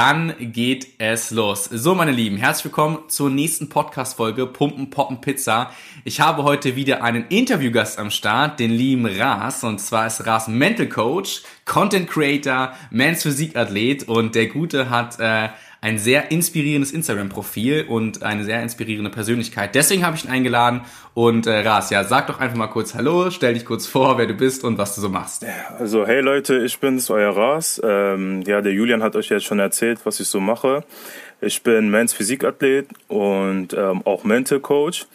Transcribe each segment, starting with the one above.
dann geht es los. So, meine Lieben, herzlich willkommen zur nächsten Podcast-Folge Pumpen, Poppen, Pizza. Ich habe heute wieder einen Interviewgast am Start, den lieben Ras. Und zwar ist Ras Mental Coach, Content Creator, Mans Physikathlet. Und der Gute hat äh, ein sehr inspirierendes Instagram-Profil und eine sehr inspirierende Persönlichkeit. Deswegen habe ich ihn eingeladen. Und äh, Ras, ja, sag doch einfach mal kurz Hallo, stell dich kurz vor, wer du bist und was du so machst. Also, hey Leute, ich bin's, euer Ras. Ähm, ja, der Julian hat euch jetzt schon erzählt, was ich so mache. Ich bin Men's Physikathlet und ähm, auch Mental Coach.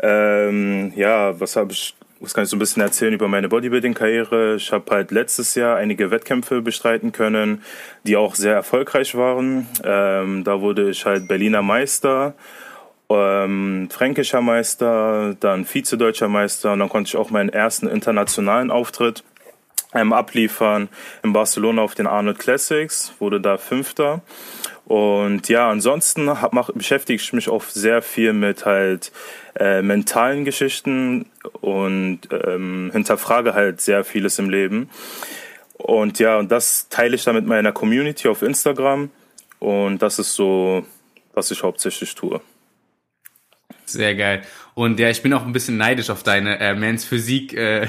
Ähm, ja, was habe ich was kann ich so ein bisschen erzählen über meine Bodybuilding-Karriere? Ich habe halt letztes Jahr einige Wettkämpfe bestreiten können, die auch sehr erfolgreich waren. Ähm, da wurde ich halt Berliner Meister, ähm, fränkischer Meister, dann Vize-Deutscher Meister und dann konnte ich auch meinen ersten internationalen Auftritt ähm, abliefern in Barcelona auf den Arnold Classics, wurde da Fünfter. Und ja, ansonsten hab, mach, beschäftige ich mich auch sehr viel mit halt äh, mentalen Geschichten und ähm, hinterfrage halt sehr vieles im Leben. Und ja, und das teile ich dann mit meiner Community auf Instagram. Und das ist so, was ich hauptsächlich tue. Sehr geil. Und ja, ich bin auch ein bisschen neidisch auf deine äh, Mans Physik äh,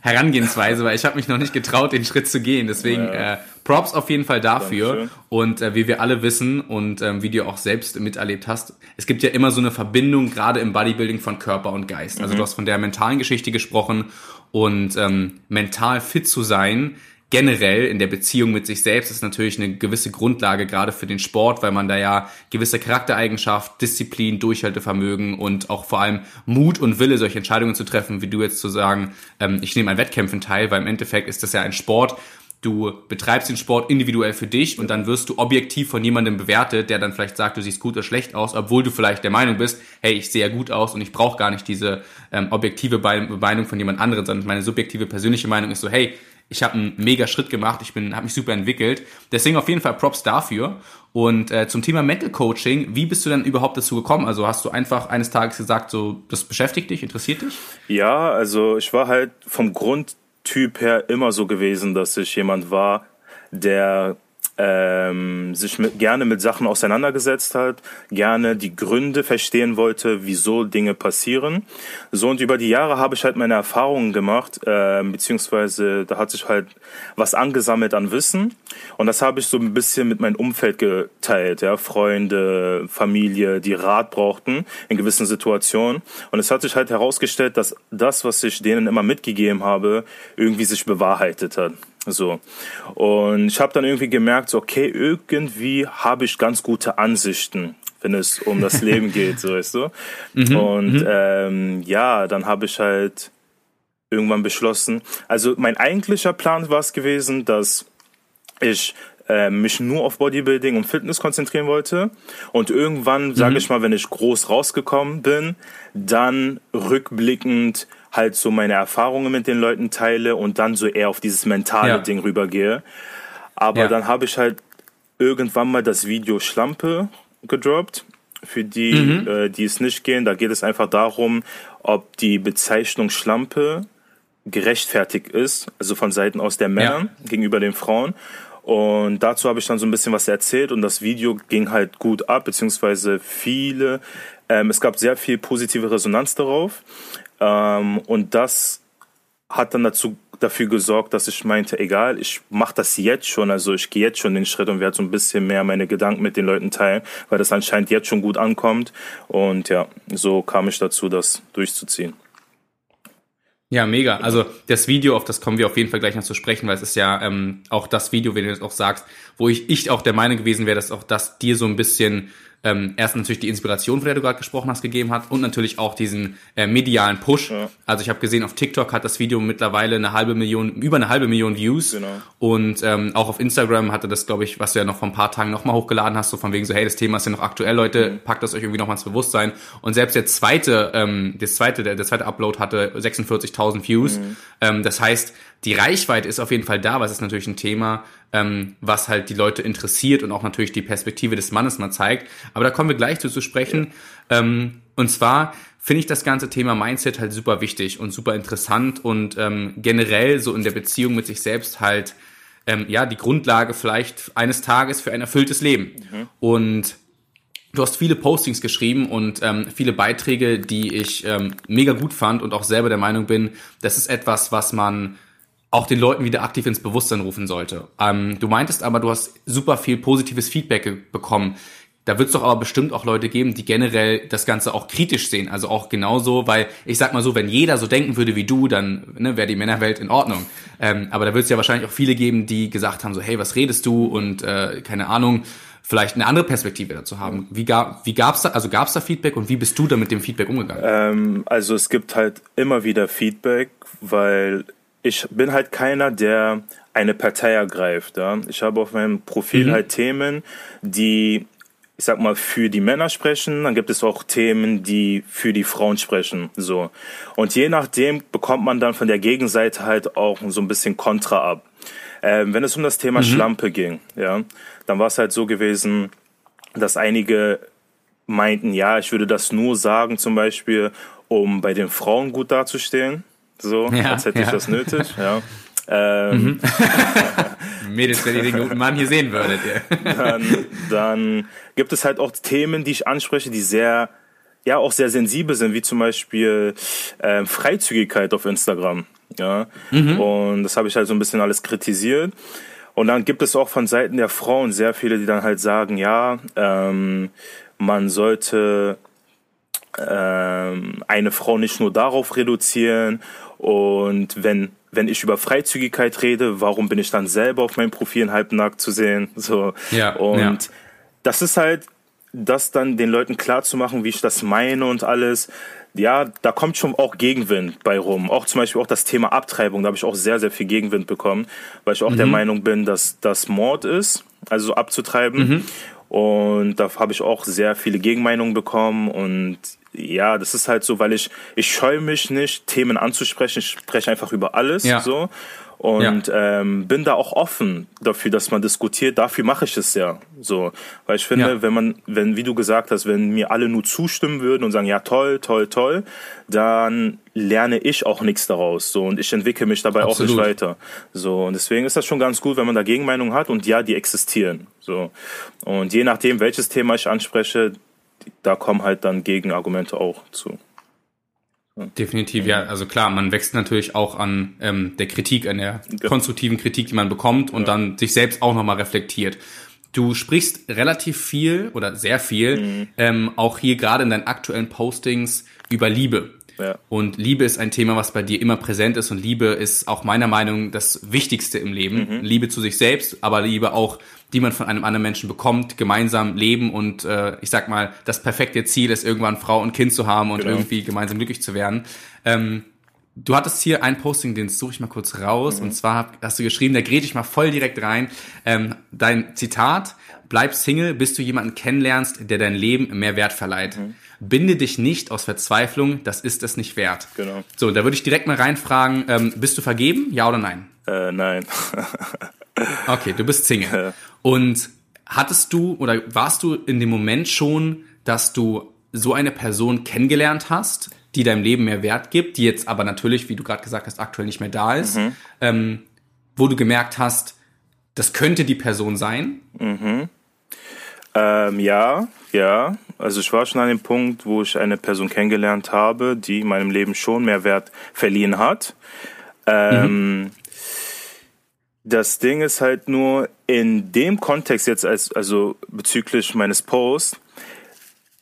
Herangehensweise, weil ich habe mich noch nicht getraut, den Schritt zu gehen. Deswegen äh, Props auf jeden Fall dafür. Dankeschön. Und äh, wie wir alle wissen und ähm, wie du auch selbst miterlebt hast, es gibt ja immer so eine Verbindung, gerade im Bodybuilding von Körper und Geist. Also mhm. du hast von der mentalen Geschichte gesprochen und ähm, mental fit zu sein generell in der Beziehung mit sich selbst ist natürlich eine gewisse Grundlage gerade für den Sport, weil man da ja gewisse Charaktereigenschaft, Disziplin, Durchhaltevermögen und auch vor allem Mut und Wille, solche Entscheidungen zu treffen, wie du jetzt zu sagen, ähm, ich nehme an Wettkämpfen teil, weil im Endeffekt ist das ja ein Sport, du betreibst den Sport individuell für dich und dann wirst du objektiv von jemandem bewertet, der dann vielleicht sagt, du siehst gut oder schlecht aus, obwohl du vielleicht der Meinung bist, hey, ich sehe ja gut aus und ich brauche gar nicht diese ähm, objektive Meinung von jemand anderem, sondern meine subjektive persönliche Meinung ist so, hey, ich habe einen mega Schritt gemacht, ich bin, habe mich super entwickelt. Deswegen auf jeden Fall Props dafür. Und äh, zum Thema Mental Coaching, wie bist du denn überhaupt dazu gekommen? Also hast du einfach eines Tages gesagt, so das beschäftigt dich, interessiert dich? Ja, also ich war halt vom Grundtyp her immer so gewesen, dass ich jemand war, der ähm, sich mit, gerne mit Sachen auseinandergesetzt hat, gerne die Gründe verstehen wollte, wieso Dinge passieren. So und über die Jahre habe ich halt meine Erfahrungen gemacht, äh, beziehungsweise da hat sich halt was angesammelt an Wissen und das habe ich so ein bisschen mit meinem Umfeld geteilt, ja, Freunde, Familie, die Rat brauchten in gewissen Situationen und es hat sich halt herausgestellt, dass das, was ich denen immer mitgegeben habe, irgendwie sich bewahrheitet hat. So. Und ich habe dann irgendwie gemerkt, so, okay, irgendwie habe ich ganz gute Ansichten, wenn es um das Leben geht, so weißt du. Mhm, und mhm. ähm, ja, dann habe ich halt irgendwann beschlossen. Also mein eigentlicher Plan war es gewesen, dass ich äh, mich nur auf Bodybuilding und Fitness konzentrieren wollte. Und irgendwann, sage mhm. ich mal, wenn ich groß rausgekommen bin, dann rückblickend halt so meine Erfahrungen mit den Leuten teile und dann so eher auf dieses mentale ja. Ding rübergehe. Aber ja. dann habe ich halt irgendwann mal das Video Schlampe gedroppt. Für die, mhm. äh, die es nicht gehen, da geht es einfach darum, ob die Bezeichnung Schlampe gerechtfertigt ist, also von Seiten aus der Männer ja. gegenüber den Frauen. Und dazu habe ich dann so ein bisschen was erzählt und das Video ging halt gut ab, beziehungsweise viele, ähm, es gab sehr viel positive Resonanz darauf. Ähm, und das hat dann dazu dafür gesorgt, dass ich meinte, egal, ich mache das jetzt schon, also ich gehe jetzt schon den Schritt und werde so ein bisschen mehr meine Gedanken mit den Leuten teilen, weil das anscheinend jetzt schon gut ankommt. Und ja, so kam ich dazu, das durchzuziehen. Ja, mega. Also das Video, auf das kommen wir auf jeden Fall gleich noch zu sprechen, weil es ist ja ähm, auch das Video, wenn du das auch sagst, wo ich, ich auch der Meinung gewesen wäre, dass auch das dir so ein bisschen ähm, erst natürlich die Inspiration, von der du gerade gesprochen hast, gegeben hat und natürlich auch diesen äh, medialen Push. Ja. Also ich habe gesehen, auf TikTok hat das Video mittlerweile eine halbe Million, über eine halbe Million Views. Genau. Und ähm, auch auf Instagram hatte das, glaube ich, was du ja noch vor ein paar Tagen nochmal hochgeladen hast, so von wegen so, hey, das Thema ist ja noch aktuell, Leute, mhm. packt das euch irgendwie nochmal ins Bewusstsein. Und selbst der zweite, ähm, das zweite, der, der zweite Upload hatte 46.000 Views. Mhm. Ähm, das heißt, die Reichweite ist auf jeden Fall da, weil es ist natürlich ein Thema, ähm, was halt die Leute interessiert und auch natürlich die Perspektive des Mannes mal zeigt. Aber da kommen wir gleich zu, zu sprechen. Ähm, und zwar finde ich das ganze Thema Mindset halt super wichtig und super interessant und ähm, generell so in der Beziehung mit sich selbst halt ähm, ja die Grundlage vielleicht eines Tages für ein erfülltes Leben. Mhm. Und Du hast viele Postings geschrieben und ähm, viele Beiträge, die ich ähm, mega gut fand und auch selber der Meinung bin, das ist etwas, was man auch den Leuten wieder aktiv ins Bewusstsein rufen sollte. Ähm, du meintest aber, du hast super viel positives Feedback bekommen. Da wird es doch aber bestimmt auch Leute geben, die generell das Ganze auch kritisch sehen. Also auch genauso, weil ich sag mal so, wenn jeder so denken würde wie du, dann ne, wäre die Männerwelt in Ordnung. Ähm, aber da wird es ja wahrscheinlich auch viele geben, die gesagt haben, so, hey, was redest du? Und äh, keine Ahnung, vielleicht eine andere Perspektive dazu haben. Wie, gab, wie gab's da, also gab's da Feedback und wie bist du da mit dem Feedback umgegangen? Ähm, also es gibt halt immer wieder Feedback, weil ich bin halt keiner, der eine Partei ergreift. Ja? Ich habe auf meinem Profil mhm. halt Themen, die, ich sag mal, für die Männer sprechen. Dann gibt es auch Themen, die für die Frauen sprechen. So. Und je nachdem bekommt man dann von der Gegenseite halt auch so ein bisschen Kontra ab. Ähm, wenn es um das Thema mhm. Schlampe ging, ja, dann war es halt so gewesen, dass einige meinten, ja, ich würde das nur sagen, zum Beispiel, um bei den Frauen gut dazustehen so, ja, als hätte ja. ich das nötig. Ja. Ähm, mhm. Mädels, wenn ihr den guten Mann hier sehen würdet. Dann, dann gibt es halt auch Themen, die ich anspreche, die sehr, ja, auch sehr sensibel sind, wie zum Beispiel ähm, Freizügigkeit auf Instagram. Ja. Mhm. Und das habe ich halt so ein bisschen alles kritisiert. Und dann gibt es auch von Seiten der Frauen sehr viele, die dann halt sagen, ja, ähm, man sollte ähm, eine Frau nicht nur darauf reduzieren und wenn wenn ich über Freizügigkeit rede, warum bin ich dann selber auf meinem Profil halbnackt zu sehen? So ja, und ja. das ist halt, das dann den Leuten klar zu machen, wie ich das meine und alles. Ja, da kommt schon auch Gegenwind bei rum. Auch zum Beispiel auch das Thema Abtreibung, da habe ich auch sehr, sehr viel Gegenwind bekommen, weil ich auch mhm. der Meinung bin, dass das Mord ist, also abzutreiben. Mhm. Und da habe ich auch sehr viele Gegenmeinungen bekommen und ja, das ist halt so, weil ich, ich scheue mich nicht, Themen anzusprechen. Ich spreche einfach über alles ja. so. Und ja. ähm, bin da auch offen dafür, dass man diskutiert. Dafür mache ich es ja so. Weil ich finde, ja. wenn man, wenn, wie du gesagt hast, wenn mir alle nur zustimmen würden und sagen, ja toll, toll, toll, dann lerne ich auch nichts daraus. So und ich entwickle mich dabei Absolut. auch nicht weiter. So und deswegen ist das schon ganz gut, wenn man da Gegenmeinungen hat und ja, die existieren. So und je nachdem, welches Thema ich anspreche, da kommen halt dann Gegenargumente auch zu. Definitiv, ja. Also klar, man wächst natürlich auch an ähm, der Kritik, an der konstruktiven Kritik, die man bekommt und ja. dann sich selbst auch nochmal reflektiert. Du sprichst relativ viel oder sehr viel, mhm. ähm, auch hier gerade in deinen aktuellen Postings über Liebe. Ja. Und Liebe ist ein Thema, was bei dir immer präsent ist und Liebe ist auch meiner Meinung das Wichtigste im Leben. Mhm. Liebe zu sich selbst, aber Liebe auch, die man von einem anderen Menschen bekommt, gemeinsam leben und äh, ich sag mal, das perfekte Ziel ist irgendwann Frau und Kind zu haben und genau. irgendwie gemeinsam glücklich zu werden. Ähm, Du hattest hier ein Posting, den suche ich mal kurz raus. Mhm. Und zwar hast du geschrieben, da gräte ich mal voll direkt rein. Ähm, dein Zitat, bleib Single, bis du jemanden kennenlernst, der dein Leben mehr Wert verleiht. Mhm. Binde dich nicht aus Verzweiflung, das ist es nicht wert. Genau. So, da würde ich direkt mal reinfragen, ähm, bist du vergeben, ja oder nein? Äh, nein. okay, du bist Single. Und hattest du oder warst du in dem Moment schon, dass du so eine Person kennengelernt hast, die deinem Leben mehr Wert gibt, die jetzt aber natürlich, wie du gerade gesagt hast, aktuell nicht mehr da ist, mhm. ähm, wo du gemerkt hast, das könnte die Person sein? Mhm. Ähm, ja, ja. Also ich war schon an dem Punkt, wo ich eine Person kennengelernt habe, die meinem Leben schon mehr Wert verliehen hat. Ähm, mhm. Das Ding ist halt nur in dem Kontext jetzt als also bezüglich meines Posts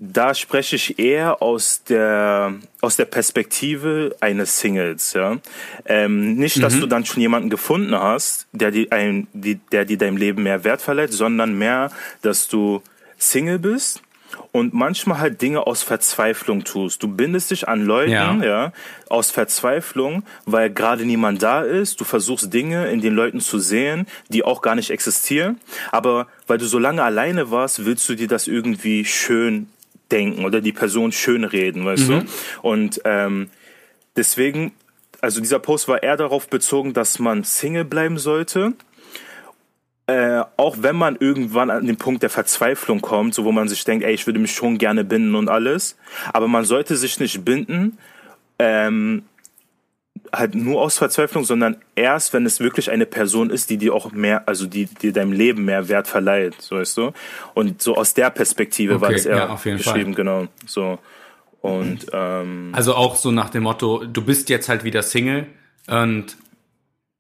da spreche ich eher aus der aus der Perspektive eines Singles, ja. Ähm, nicht, dass mhm. du dann schon jemanden gefunden hast, der die ein, die, der dir deinem Leben mehr Wert verleiht, sondern mehr, dass du Single bist und manchmal halt Dinge aus Verzweiflung tust. Du bindest dich an Leuten, ja, ja aus Verzweiflung, weil gerade niemand da ist. Du versuchst Dinge in den Leuten zu sehen, die auch gar nicht existieren. Aber weil du so lange alleine warst, willst du dir das irgendwie schön denken oder die Person schön reden, weißt mhm. du? Und ähm, deswegen, also dieser Post war eher darauf bezogen, dass man Single bleiben sollte. Äh, auch wenn man irgendwann an den Punkt der Verzweiflung kommt, so wo man sich denkt, ey, ich würde mich schon gerne binden und alles, aber man sollte sich nicht binden, ähm, halt nur aus Verzweiflung, sondern erst, wenn es wirklich eine Person ist, die dir auch mehr, also die dir deinem Leben mehr Wert verleiht, so weißt du. Und so aus der Perspektive okay, war es eher ja, geschrieben, Fall. genau. So. Und ähm, also auch so nach dem Motto, du bist jetzt halt wieder Single und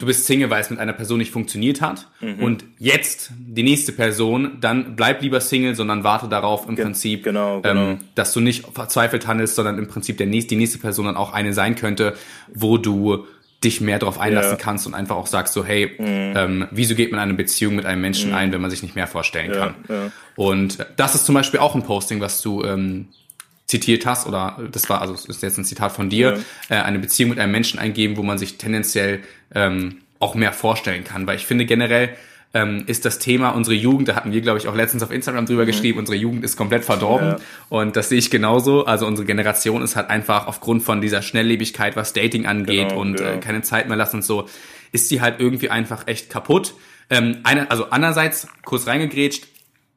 du bist Single, weil es mit einer Person nicht funktioniert hat. Mhm. Und jetzt die nächste Person, dann bleib lieber Single, sondern warte darauf im Ge Prinzip, genau, genau. Ähm, dass du nicht verzweifelt handelst, sondern im Prinzip der nächste, die nächste Person dann auch eine sein könnte, wo du dich mehr darauf einlassen ja. kannst und einfach auch sagst so, hey, mhm. ähm, wieso geht man eine Beziehung mit einem Menschen mhm. ein, wenn man sich nicht mehr vorstellen ja, kann? Ja. Und das ist zum Beispiel auch ein Posting, was du ähm, zitiert hast, oder das war, also ist jetzt ein Zitat von dir, ja. äh, eine Beziehung mit einem Menschen eingeben, wo man sich tendenziell ähm, auch mehr vorstellen kann. Weil ich finde generell ähm, ist das Thema unsere Jugend, da hatten wir, glaube ich, auch letztens auf Instagram drüber mhm. geschrieben, unsere Jugend ist komplett verdorben. Ja. Und das sehe ich genauso. Also unsere Generation ist halt einfach aufgrund von dieser Schnelllebigkeit, was Dating angeht genau, und ja. äh, keine Zeit mehr lassen und so, ist sie halt irgendwie einfach echt kaputt. Ähm, eine, also andererseits, kurz reingegrätscht,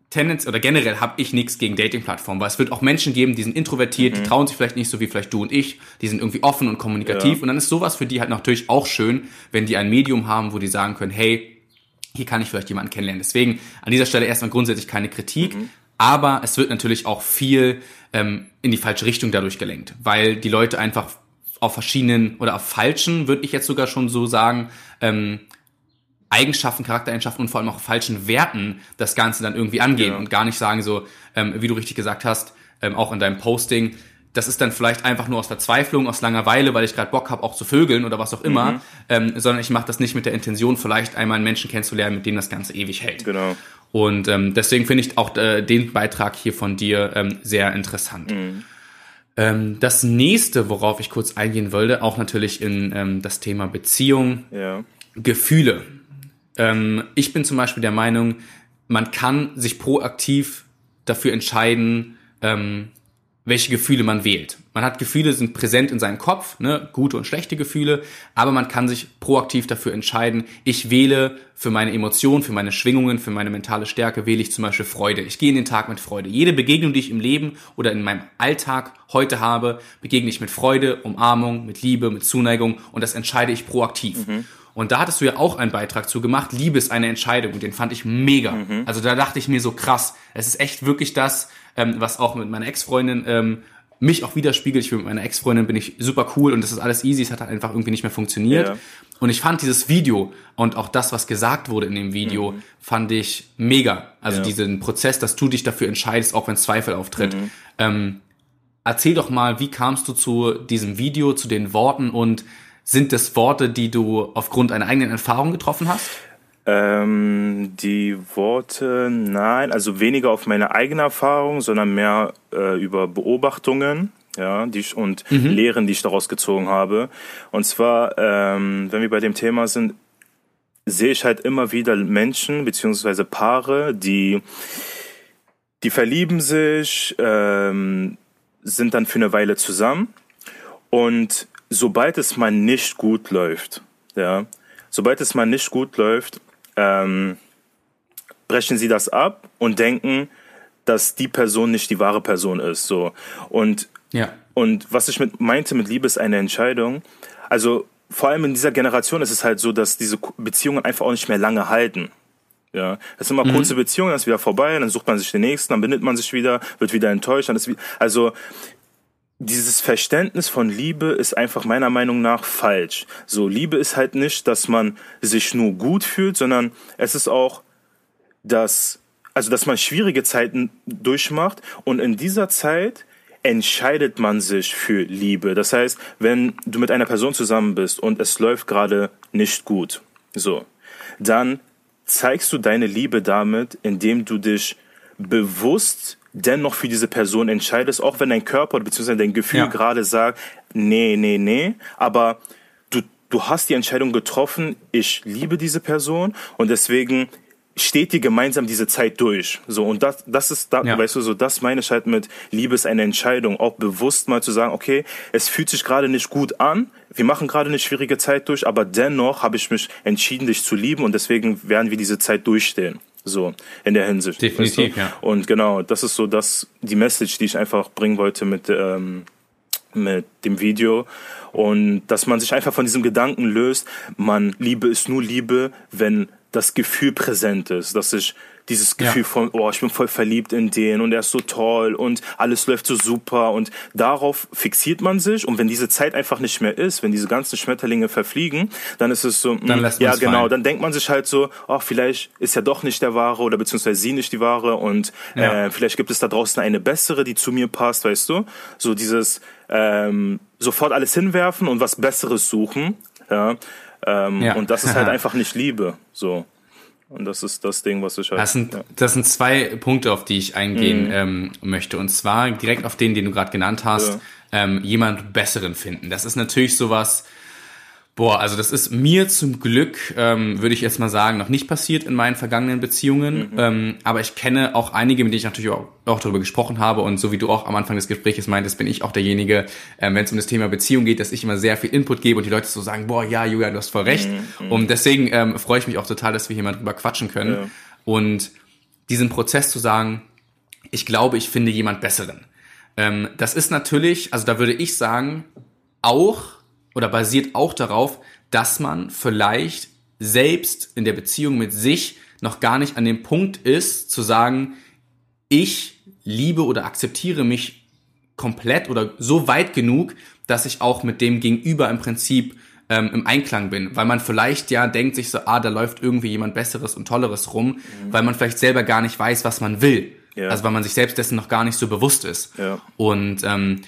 Tendenz oder generell habe ich nichts gegen Dating-Plattformen, weil es wird auch Menschen geben, die sind introvertiert, mhm. die trauen sich vielleicht nicht so wie vielleicht du und ich, die sind irgendwie offen und kommunikativ ja. und dann ist sowas für die halt natürlich auch schön, wenn die ein Medium haben, wo die sagen können, hey, hier kann ich vielleicht jemanden kennenlernen. Deswegen an dieser Stelle erstmal grundsätzlich keine Kritik, mhm. aber es wird natürlich auch viel ähm, in die falsche Richtung dadurch gelenkt, weil die Leute einfach auf verschiedenen oder auf falschen, würde ich jetzt sogar schon so sagen, ähm, Eigenschaften, Charaktereigenschaften und vor allem auch falschen Werten das Ganze dann irgendwie angehen ja. und gar nicht sagen so, ähm, wie du richtig gesagt hast, ähm, auch in deinem Posting, das ist dann vielleicht einfach nur aus Verzweiflung, aus Langeweile, weil ich gerade Bock habe, auch zu vögeln oder was auch immer, mhm. ähm, sondern ich mache das nicht mit der Intention, vielleicht einmal einen Menschen kennenzulernen, mit dem das Ganze ewig hält. Genau. Und ähm, deswegen finde ich auch äh, den Beitrag hier von dir ähm, sehr interessant. Mhm. Ähm, das nächste, worauf ich kurz eingehen wollte, auch natürlich in ähm, das Thema Beziehung, ja. Gefühle. Ähm, ich bin zum Beispiel der Meinung, man kann sich proaktiv dafür entscheiden, ähm, welche Gefühle man wählt. Man hat Gefühle, sind präsent in seinem Kopf, ne, gute und schlechte Gefühle, aber man kann sich proaktiv dafür entscheiden, ich wähle für meine Emotionen, für meine Schwingungen, für meine mentale Stärke, wähle ich zum Beispiel Freude. Ich gehe in den Tag mit Freude. Jede Begegnung, die ich im Leben oder in meinem Alltag heute habe, begegne ich mit Freude, Umarmung, mit Liebe, mit Zuneigung und das entscheide ich proaktiv. Mhm. Und da hattest du ja auch einen Beitrag zu gemacht. Liebe ist eine Entscheidung und den fand ich mega. Mhm. Also da dachte ich mir so krass. Es ist echt wirklich das, ähm, was auch mit meiner Ex-Freundin ähm, mich auch widerspiegelt. Ich bin mit meiner Ex-Freundin bin ich super cool und das ist alles easy. Es hat halt einfach irgendwie nicht mehr funktioniert. Ja. Und ich fand dieses Video und auch das, was gesagt wurde in dem Video, mhm. fand ich mega. Also ja. diesen Prozess, dass du dich dafür entscheidest, auch wenn Zweifel auftritt. Mhm. Ähm, erzähl doch mal, wie kamst du zu diesem Video, zu den Worten und sind das Worte, die du aufgrund einer eigenen Erfahrung getroffen hast? Ähm, die Worte, nein, also weniger auf meine eigene Erfahrung, sondern mehr äh, über Beobachtungen, ja, die ich, und mhm. Lehren, die ich daraus gezogen habe. Und zwar, ähm, wenn wir bei dem Thema sind, sehe ich halt immer wieder Menschen beziehungsweise Paare, die die verlieben sich, ähm, sind dann für eine Weile zusammen und sobald es mal nicht gut läuft, ja, sobald es mal nicht gut läuft, ähm, brechen sie das ab und denken, dass die Person nicht die wahre Person ist, so. Und, ja. und was ich mit, meinte mit Liebe ist eine Entscheidung. Also, vor allem in dieser Generation ist es halt so, dass diese Beziehungen einfach auch nicht mehr lange halten. Ja, das sind immer mhm. kurze Beziehungen, dann ist wieder vorbei, dann sucht man sich den nächsten, dann bindet man sich wieder, wird wieder enttäuscht, dann ist wieder, also dieses Verständnis von Liebe ist einfach meiner Meinung nach falsch. So, Liebe ist halt nicht, dass man sich nur gut fühlt, sondern es ist auch, dass, also, dass man schwierige Zeiten durchmacht und in dieser Zeit entscheidet man sich für Liebe. Das heißt, wenn du mit einer Person zusammen bist und es läuft gerade nicht gut, so, dann zeigst du deine Liebe damit, indem du dich bewusst dennoch für diese Person entscheidest, auch wenn dein Körper bzw. dein Gefühl ja. gerade sagt, nee, nee, nee, aber du, du hast die Entscheidung getroffen, ich liebe diese Person und deswegen steht ihr gemeinsam diese Zeit durch. So, und das, das ist, da, ja. weißt du, so, das meine ich halt mit Liebe ist eine Entscheidung. Auch bewusst mal zu sagen, okay, es fühlt sich gerade nicht gut an, wir machen gerade eine schwierige Zeit durch, aber dennoch habe ich mich entschieden, dich zu lieben und deswegen werden wir diese Zeit durchstehen. So, in der Hinsicht. Definitiv, weißt du? ja. Und genau, das ist so das, die Message, die ich einfach bringen wollte mit, ähm, mit dem Video und dass man sich einfach von diesem Gedanken löst, man Liebe ist nur Liebe, wenn das Gefühl präsent ist, dass ich dieses Gefühl ja. von, oh, ich bin voll verliebt in den und er ist so toll und alles läuft so super und darauf fixiert man sich und wenn diese Zeit einfach nicht mehr ist, wenn diese ganzen Schmetterlinge verfliegen, dann ist es so, dann lässt ja genau, fallen. dann denkt man sich halt so, oh, vielleicht ist ja doch nicht der Wahre oder beziehungsweise sie nicht die Wahre und ja. äh, vielleicht gibt es da draußen eine bessere, die zu mir passt, weißt du? So dieses ähm, sofort alles hinwerfen und was Besseres suchen, ja. Ähm, ja. Und das ist halt einfach nicht Liebe, so. Und das ist das Ding, was ich halt. Das sind, ja. das sind zwei Punkte, auf die ich eingehen mhm. ähm, möchte. Und zwar direkt auf den, den du gerade genannt hast, ja. ähm, jemand Besseren finden. Das ist natürlich sowas, Boah, also das ist mir zum Glück, ähm, würde ich jetzt mal sagen, noch nicht passiert in meinen vergangenen Beziehungen. Mhm. Ähm, aber ich kenne auch einige, mit denen ich natürlich auch, auch darüber gesprochen habe. Und so wie du auch am Anfang des Gesprächs meintest, bin ich auch derjenige, ähm, wenn es um das Thema Beziehung geht, dass ich immer sehr viel Input gebe und die Leute so sagen, boah, ja, Julian, du hast voll recht. Mhm. Und deswegen ähm, freue ich mich auch total, dass wir hier mal drüber quatschen können. Ja. Und diesen Prozess zu sagen, ich glaube, ich finde jemand Besseren. Ähm, das ist natürlich, also da würde ich sagen, auch oder basiert auch darauf, dass man vielleicht selbst in der Beziehung mit sich noch gar nicht an dem Punkt ist, zu sagen, ich liebe oder akzeptiere mich komplett oder so weit genug, dass ich auch mit dem Gegenüber im Prinzip ähm, im Einklang bin, weil man vielleicht ja denkt sich so, ah, da läuft irgendwie jemand Besseres und Tolleres rum, mhm. weil man vielleicht selber gar nicht weiß, was man will. Ja. Also weil man sich selbst dessen noch gar nicht so bewusst ist. Ja. Und ähm,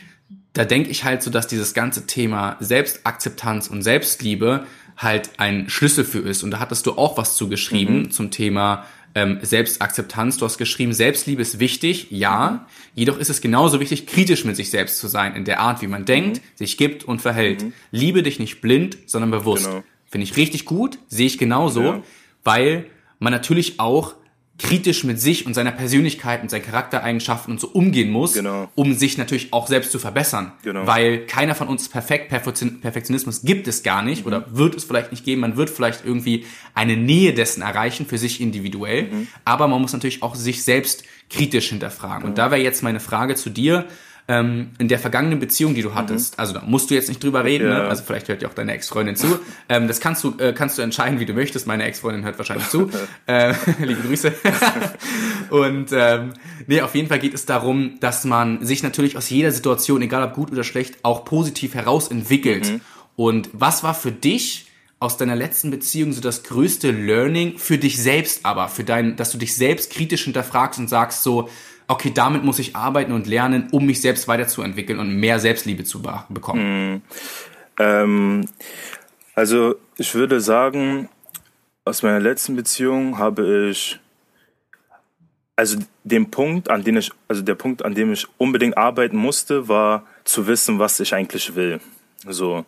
da denke ich halt so, dass dieses ganze Thema Selbstakzeptanz und Selbstliebe halt ein Schlüssel für ist. Und da hattest du auch was zugeschrieben mhm. zum Thema ähm, Selbstakzeptanz. Du hast geschrieben, Selbstliebe ist wichtig, ja. Mhm. Jedoch ist es genauso wichtig, kritisch mit sich selbst zu sein, in der Art, wie man denkt, mhm. sich gibt und verhält. Mhm. Liebe dich nicht blind, sondern bewusst. Genau. Finde ich richtig gut, sehe ich genauso, ja. weil man natürlich auch kritisch mit sich und seiner Persönlichkeit und seinen Charaktereigenschaften und so umgehen muss, genau. um sich natürlich auch selbst zu verbessern. Genau. Weil keiner von uns perfekt, Perfektionismus gibt es gar nicht mhm. oder wird es vielleicht nicht geben. Man wird vielleicht irgendwie eine Nähe dessen erreichen für sich individuell, mhm. aber man muss natürlich auch sich selbst kritisch hinterfragen. Und da wäre jetzt meine Frage zu dir, ähm, in der vergangenen Beziehung, die du hattest, mhm. also da musst du jetzt nicht drüber reden, ja. ne? also vielleicht hört ja auch deine Ex-Freundin zu. Ähm, das kannst du, äh, kannst du entscheiden, wie du möchtest. Meine Ex-Freundin hört wahrscheinlich zu. äh, liebe Grüße. Und ähm, nee, auf jeden Fall geht es darum, dass man sich natürlich aus jeder Situation, egal ob gut oder schlecht, auch positiv herausentwickelt. Mhm. Und was war für dich aus deiner letzten Beziehung so das größte Learning für dich selbst aber, für dein, dass du dich selbst kritisch hinterfragst und sagst so, okay, damit muss ich arbeiten und lernen, um mich selbst weiterzuentwickeln und mehr Selbstliebe zu bekommen? Mhm. Ähm, also ich würde sagen, aus meiner letzten Beziehung habe ich also den Punkt, an dem ich, also der Punkt, an dem ich unbedingt arbeiten musste, war zu wissen, was ich eigentlich will. So,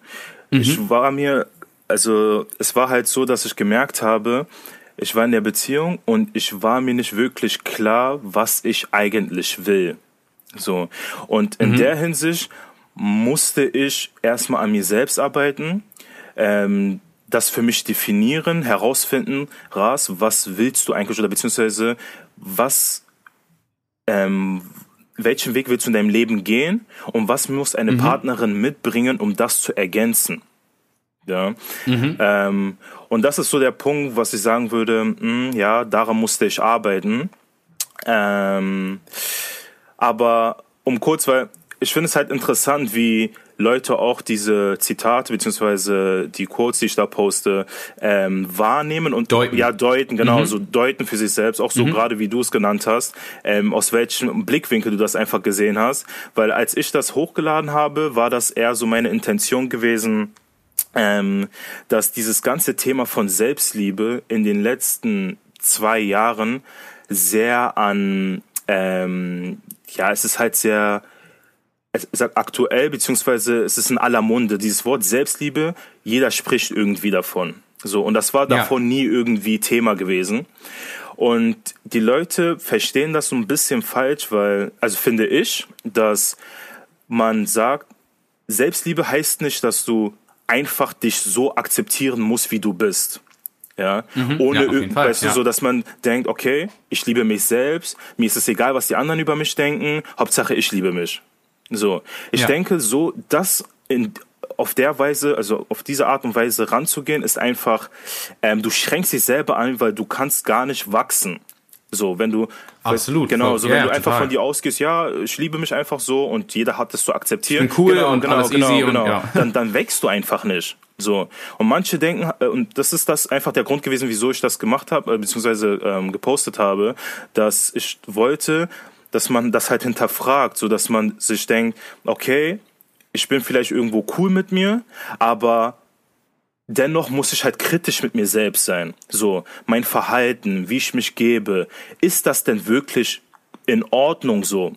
mhm. ich war mir, also es war halt so, dass ich gemerkt habe, ich war in der Beziehung und ich war mir nicht wirklich klar, was ich eigentlich will. So. Und in mhm. der Hinsicht musste ich erstmal an mir selbst arbeiten, ähm, das für mich definieren, herausfinden, Ras, was willst du eigentlich oder beziehungsweise was, ähm, welchen Weg willst du in deinem Leben gehen und was muss eine mhm. Partnerin mitbringen, um das zu ergänzen. Ja. Mhm. Ähm, und das ist so der Punkt, was ich sagen würde, mh, hm, ja, daran musste ich arbeiten. Ähm, aber um kurz, weil ich finde es halt interessant, wie Leute auch diese Zitate beziehungsweise die Quotes, die ich da poste, ähm, wahrnehmen und deuten. ja deuten, genau, mhm. so deuten für sich selbst, auch so mhm. gerade wie du es genannt hast, ähm, aus welchem Blickwinkel du das einfach gesehen hast, weil als ich das hochgeladen habe, war das eher so meine Intention gewesen, ähm, dass dieses ganze Thema von Selbstliebe in den letzten zwei Jahren sehr an, ähm, ja, es ist halt sehr, es ist halt aktuell, beziehungsweise es ist in aller Munde. Dieses Wort Selbstliebe, jeder spricht irgendwie davon. So, und das war davon ja. nie irgendwie Thema gewesen. Und die Leute verstehen das so ein bisschen falsch, weil, also finde ich, dass man sagt, Selbstliebe heißt nicht, dass du einfach dich so akzeptieren muss, wie du bist. Ja, mhm, ohne ja, Fall, weißt ja. du, so dass man denkt, okay, ich liebe mich selbst, mir ist es egal, was die anderen über mich denken, Hauptsache ich liebe mich. So, ich Ja. denke, so das in auf der Weise, also auf diese Art und Weise ranzugehen, ist einfach, ähm, du schränkst dich selber ein, weil du kannst gar nicht wachsen. So, wenn du Absolut, genau, so wenn Ja, du einfach total. von dir ausgehst, ja, ich liebe mich einfach so und jeder hat das zu akzeptieren. Ich bin cool genau, und genau, alles genau, easy und genau. ja. Dann, dann wächst du einfach nicht. So und manche denken äh, und das ist das einfach der Grund gewesen, wieso ich das gemacht habe, äh, beziehungsweise ähm, gepostet habe, dass ich wollte, dass man das halt hinterfragt, so dass man sich denkt, okay, ich bin vielleicht irgendwo cool mit mir, aber dennoch muss ich halt kritisch mit mir selbst sein. So, mein Verhalten, wie ich mich gebe, ist das denn wirklich in Ordnung so?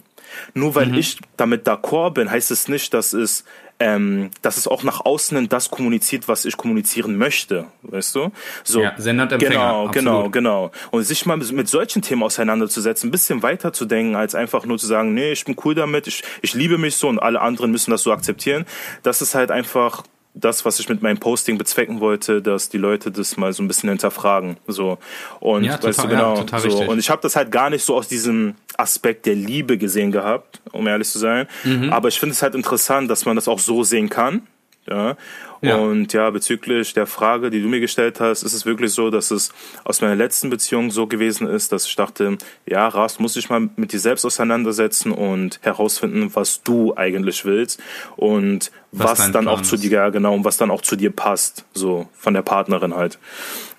Nur weil ich damit d'accord bin, heißt es nicht, dass es, ähm, dass es auch nach außen hin das kommuniziert, was ich kommunizieren möchte, weißt du? So, Ja, Sender und Empfänger, Genau, genau, absolut. genau. Und sich mal mit solchen Themen auseinanderzusetzen, ein bisschen weiter zu denken, als einfach nur zu sagen, nee, ich bin cool damit, ich, ich liebe mich so und alle anderen müssen das so akzeptieren. Das ist halt einfach das, was ich mit meinem Posting bezwecken wollte, dass die Leute das mal so ein bisschen hinterfragen. So. Und Ja, weißt du, total, ja, genau. total so. richtig. Und ich habe das halt gar nicht so aus diesem Aspekt der Liebe gesehen gehabt, um ehrlich zu sein. Mhm. Aber ich finde es halt interessant, dass man das auch so sehen kann. Ja. Ja. Und ja, bezüglich der Frage, die du mir gestellt hast, ist es wirklich so, dass es aus meiner letzten Beziehung so gewesen ist, dass ich dachte, ja, Rast, muss dich mal mit dir selbst auseinandersetzen und herausfinden, was du eigentlich willst und Was was, dann Plan auch zu ist. dir, ja, genau, und was dann auch zu dir passt, so von der Partnerin halt.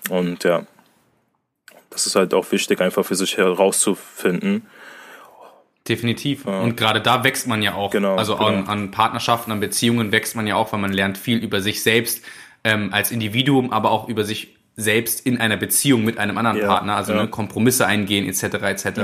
Und ja, das ist halt auch wichtig, einfach für sich herauszufinden. Definitiv. Und gerade da wächst man ja auch. Genau, also genau. An, an Partnerschaften, an Beziehungen wächst man ja auch, weil man lernt viel über sich selbst ähm, als Individuum, aber auch über sich selbst in einer Beziehung mit einem anderen Ja, Partner, also ja. ne, Kompromisse eingehen etc. etc.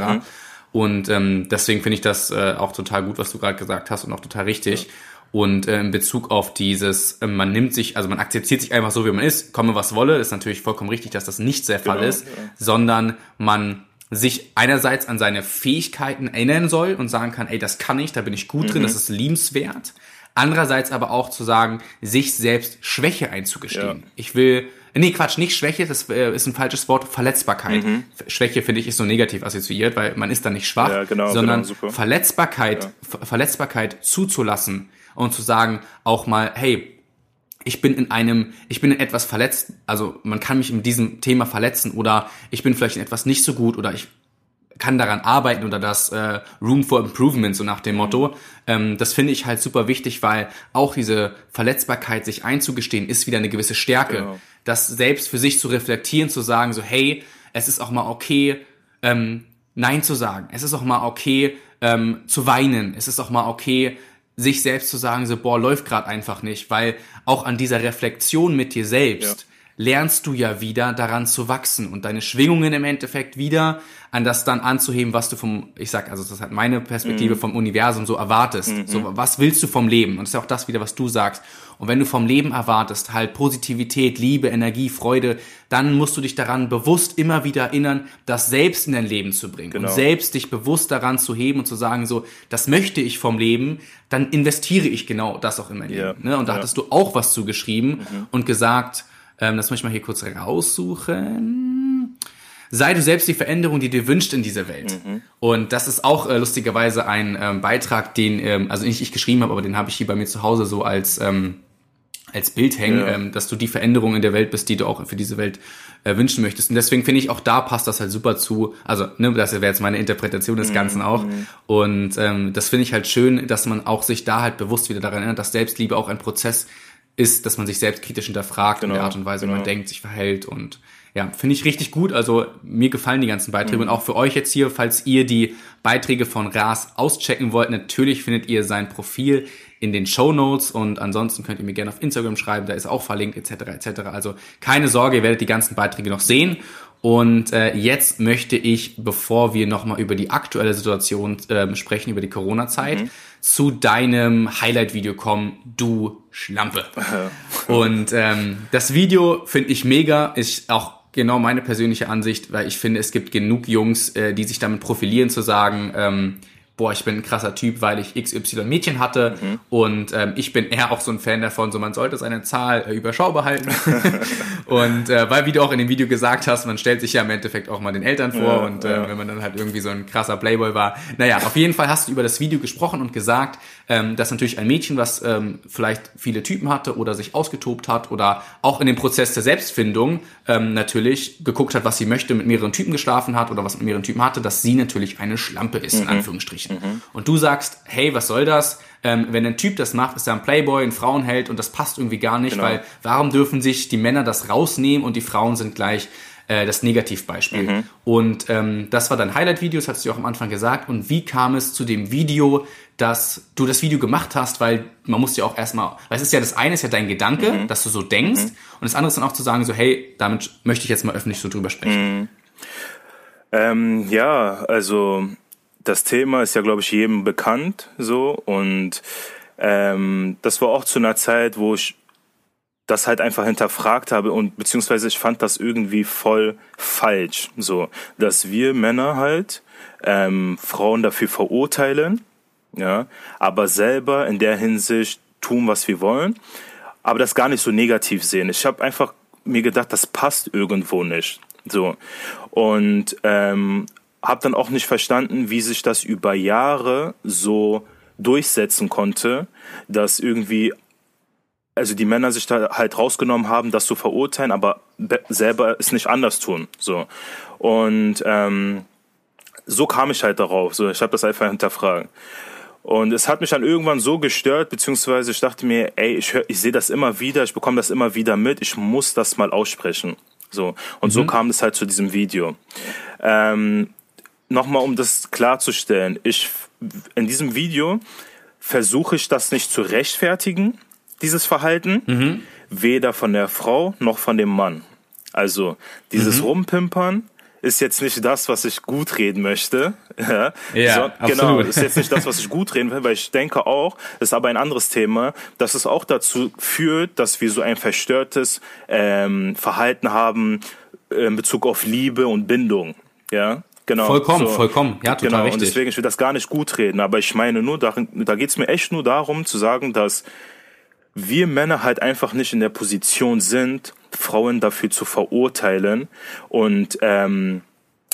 Und ähm, deswegen finde ich das äh, auch total gut, was du gerade gesagt hast und auch total richtig. Und äh, in Bezug auf dieses, äh, man nimmt sich, also man akzeptiert sich einfach so, wie man ist, komme was wolle, ist natürlich vollkommen richtig, dass das nicht der Fall Genau, ist, ja. sondern man sich einerseits an seine Fähigkeiten erinnern soll und sagen kann, ey, das kann ich, da bin ich gut drin, das ist liebenswert. Andererseits aber auch zu sagen, sich selbst Schwäche einzugestehen. Ja. Ich will, nee, Quatsch, nicht Schwäche, das äh, ist ein falsches Wort, Verletzbarkeit. Schwäche, finde ich, ist so negativ assoziiert, weil man ist dann nicht schwach, Ja, genau, sondern genau. Verletzbarkeit, Ver Verletzbarkeit zuzulassen und zu sagen, auch mal, hey, ich bin in einem, ich bin in etwas verletzt, also man kann mich in diesem Thema verletzen oder ich bin vielleicht in etwas nicht so gut oder ich kann daran arbeiten oder das äh, Room for Improvement, so nach dem Motto. Ähm, das finde ich halt super wichtig, weil auch diese Verletzbarkeit sich einzugestehen, ist wieder eine gewisse Stärke. Genau. Das selbst für sich zu reflektieren, zu sagen, so hey, es ist auch mal okay, ähm, Nein zu sagen. Es ist auch mal okay, ähm, zu weinen. Es ist auch mal okay, sich selbst zu sagen, so, boah, läuft gerade einfach nicht, weil auch an dieser Reflexion mit dir selbst lernst du ja wieder daran zu wachsen und deine Schwingungen im Endeffekt wieder an das dann anzuheben, was du vom, ich sag, also das ist halt meine Perspektive vom Universum so erwartest. So, was willst du vom Leben? Und das ist ja auch das wieder, was du sagst. Und wenn du vom Leben erwartest, halt Positivität, Liebe, Energie, Freude, dann musst du dich daran bewusst immer wieder erinnern, das selbst in dein Leben zu bringen und Genau. selbst dich bewusst daran zu heben und zu sagen, so, das möchte ich vom Leben, dann investiere ich genau das auch in mein Ja, Leben. Ne? Und da ja. hattest du auch was zugeschrieben und gesagt, ähm, das möchte ich mal hier kurz raussuchen. Sei du selbst die Veränderung, die du dir wünscht in dieser Welt. Und das ist auch äh, lustigerweise ein ähm, Beitrag, den, ähm, also nicht ich geschrieben habe, aber den habe ich hier bei mir zu Hause so als, ähm, als Bild hängen, Ja. ähm, dass du die Veränderung in der Welt bist, die du auch für diese Welt äh, wünschen möchtest. Und deswegen finde ich auch da passt das halt super zu. Also, ne, das wäre jetzt meine Interpretation des Ganzen auch. Und ähm, das finde ich halt schön, dass man auch sich da halt bewusst wieder daran erinnert, dass Selbstliebe auch ein Prozess ist, dass man sich selbst kritisch hinterfragt in Genau, der Art und Weise, wie man genau. denkt, sich verhält und ja, finde ich richtig gut. Also mir gefallen die ganzen Beiträge Mhm. und auch für euch jetzt hier, falls ihr die Beiträge von Ras auschecken wollt, natürlich findet ihr sein Profil in den Show Notes und ansonsten könnt ihr mir gerne auf Instagram schreiben, da ist auch verlinkt etc. etc. Also keine Sorge, ihr werdet die ganzen Beiträge noch sehen. Und äh, jetzt möchte ich, bevor wir nochmal über die aktuelle Situation ähm, sprechen, über die Corona-Zeit, zu deinem Highlight-Video kommen, du Schlampe. Und ähm, das Video finde ich mega, ist auch genau meine persönliche Ansicht, weil ich finde, es gibt genug Jungs, äh, die sich damit profilieren, zu sagen, ähm, boah, ich bin ein krasser Typ, weil ich XY Mädchen hatte mhm. und ähm, ich bin eher auch so ein Fan davon, so man sollte seine Zahl äh, überschaubar halten und äh, weil, wie du auch in dem Video gesagt hast, man stellt sich ja im Endeffekt auch mal den Eltern vor ja, und äh, ja. wenn man dann halt irgendwie so ein krasser Playboy war, naja, auf jeden Fall hast du über das Video gesprochen und gesagt, ähm, dass natürlich ein Mädchen, was ähm, vielleicht viele Typen hatte oder sich ausgetobt hat oder auch in dem Prozess der Selbstfindung ähm, natürlich geguckt hat, was sie möchte, mit mehreren Typen geschlafen hat oder was mit mehreren Typen hatte, dass sie natürlich eine Schlampe ist, mhm. in Anführungsstrichen. Mhm. Und du sagst, hey, was soll das? Ähm, wenn ein Typ das macht, ist er ein Playboy, ein Frauenheld und das passt irgendwie gar nicht, genau. weil warum dürfen sich die Männer das rausnehmen und die Frauen sind gleich äh, das Negativbeispiel. Mhm. Und ähm, das war dein Highlight-Video, das hast du auch am Anfang gesagt. Und wie kam es zu dem Video, dass du das Video gemacht hast, weil man muss ja auch erstmal, weil es ist ja das eine ist ja dein Gedanke, mhm. dass du so denkst, mhm. und das andere ist dann auch zu sagen, so, hey, damit möchte ich jetzt mal öffentlich so drüber sprechen. Mhm. Ähm, ja, also das Thema ist ja, glaube ich, jedem bekannt so. Und ähm, das war auch zu einer Zeit, wo ich das halt einfach hinterfragt habe und beziehungsweise ich fand das irgendwie voll falsch, so. Dass wir Männer halt ähm, Frauen dafür verurteilen, ja, aber selber in der Hinsicht tun, was wir wollen, aber das gar nicht so negativ sehen. Ich habe einfach mir gedacht, das passt irgendwo nicht, so. Und ähm, habe dann auch nicht verstanden, wie sich das über Jahre so durchsetzen konnte, dass irgendwie also die Männer sich da halt rausgenommen haben, das zu verurteilen, aber selber es nicht anders tun. So und ähm, so kam ich halt darauf. So ich habe das einfach hinterfragt. Und es hat mich dann irgendwann so gestört, beziehungsweise ich dachte mir, ey, ich, hör, ich sehe das immer wieder, ich bekomme das immer wieder mit, ich muss das mal aussprechen. So und mhm. so kam es halt zu diesem Video. Ähm, nochmal, um das klarzustellen, ich, in diesem Video versuche ich das nicht zu rechtfertigen, dieses Verhalten, mhm. weder von der Frau noch von dem Mann. Also, dieses mhm. Rumpimpern ist jetzt nicht das, was ich gut reden möchte. ja, ja so, genau, ist jetzt nicht das, was ich gut reden will, weil ich denke auch, ist aber ein anderes Thema, dass es auch dazu führt, dass wir so ein verstörtes ähm, Verhalten haben in Bezug auf Liebe und Bindung. Ja, Genau. Vollkommen, so. vollkommen. Ja, total genau. richtig. Und deswegen, ich will das gar nicht gut reden, aber ich meine nur, darin, da geht's mir echt nur darum zu sagen, dass wir Männer halt einfach nicht in der Position sind, Frauen dafür zu verurteilen und ähm,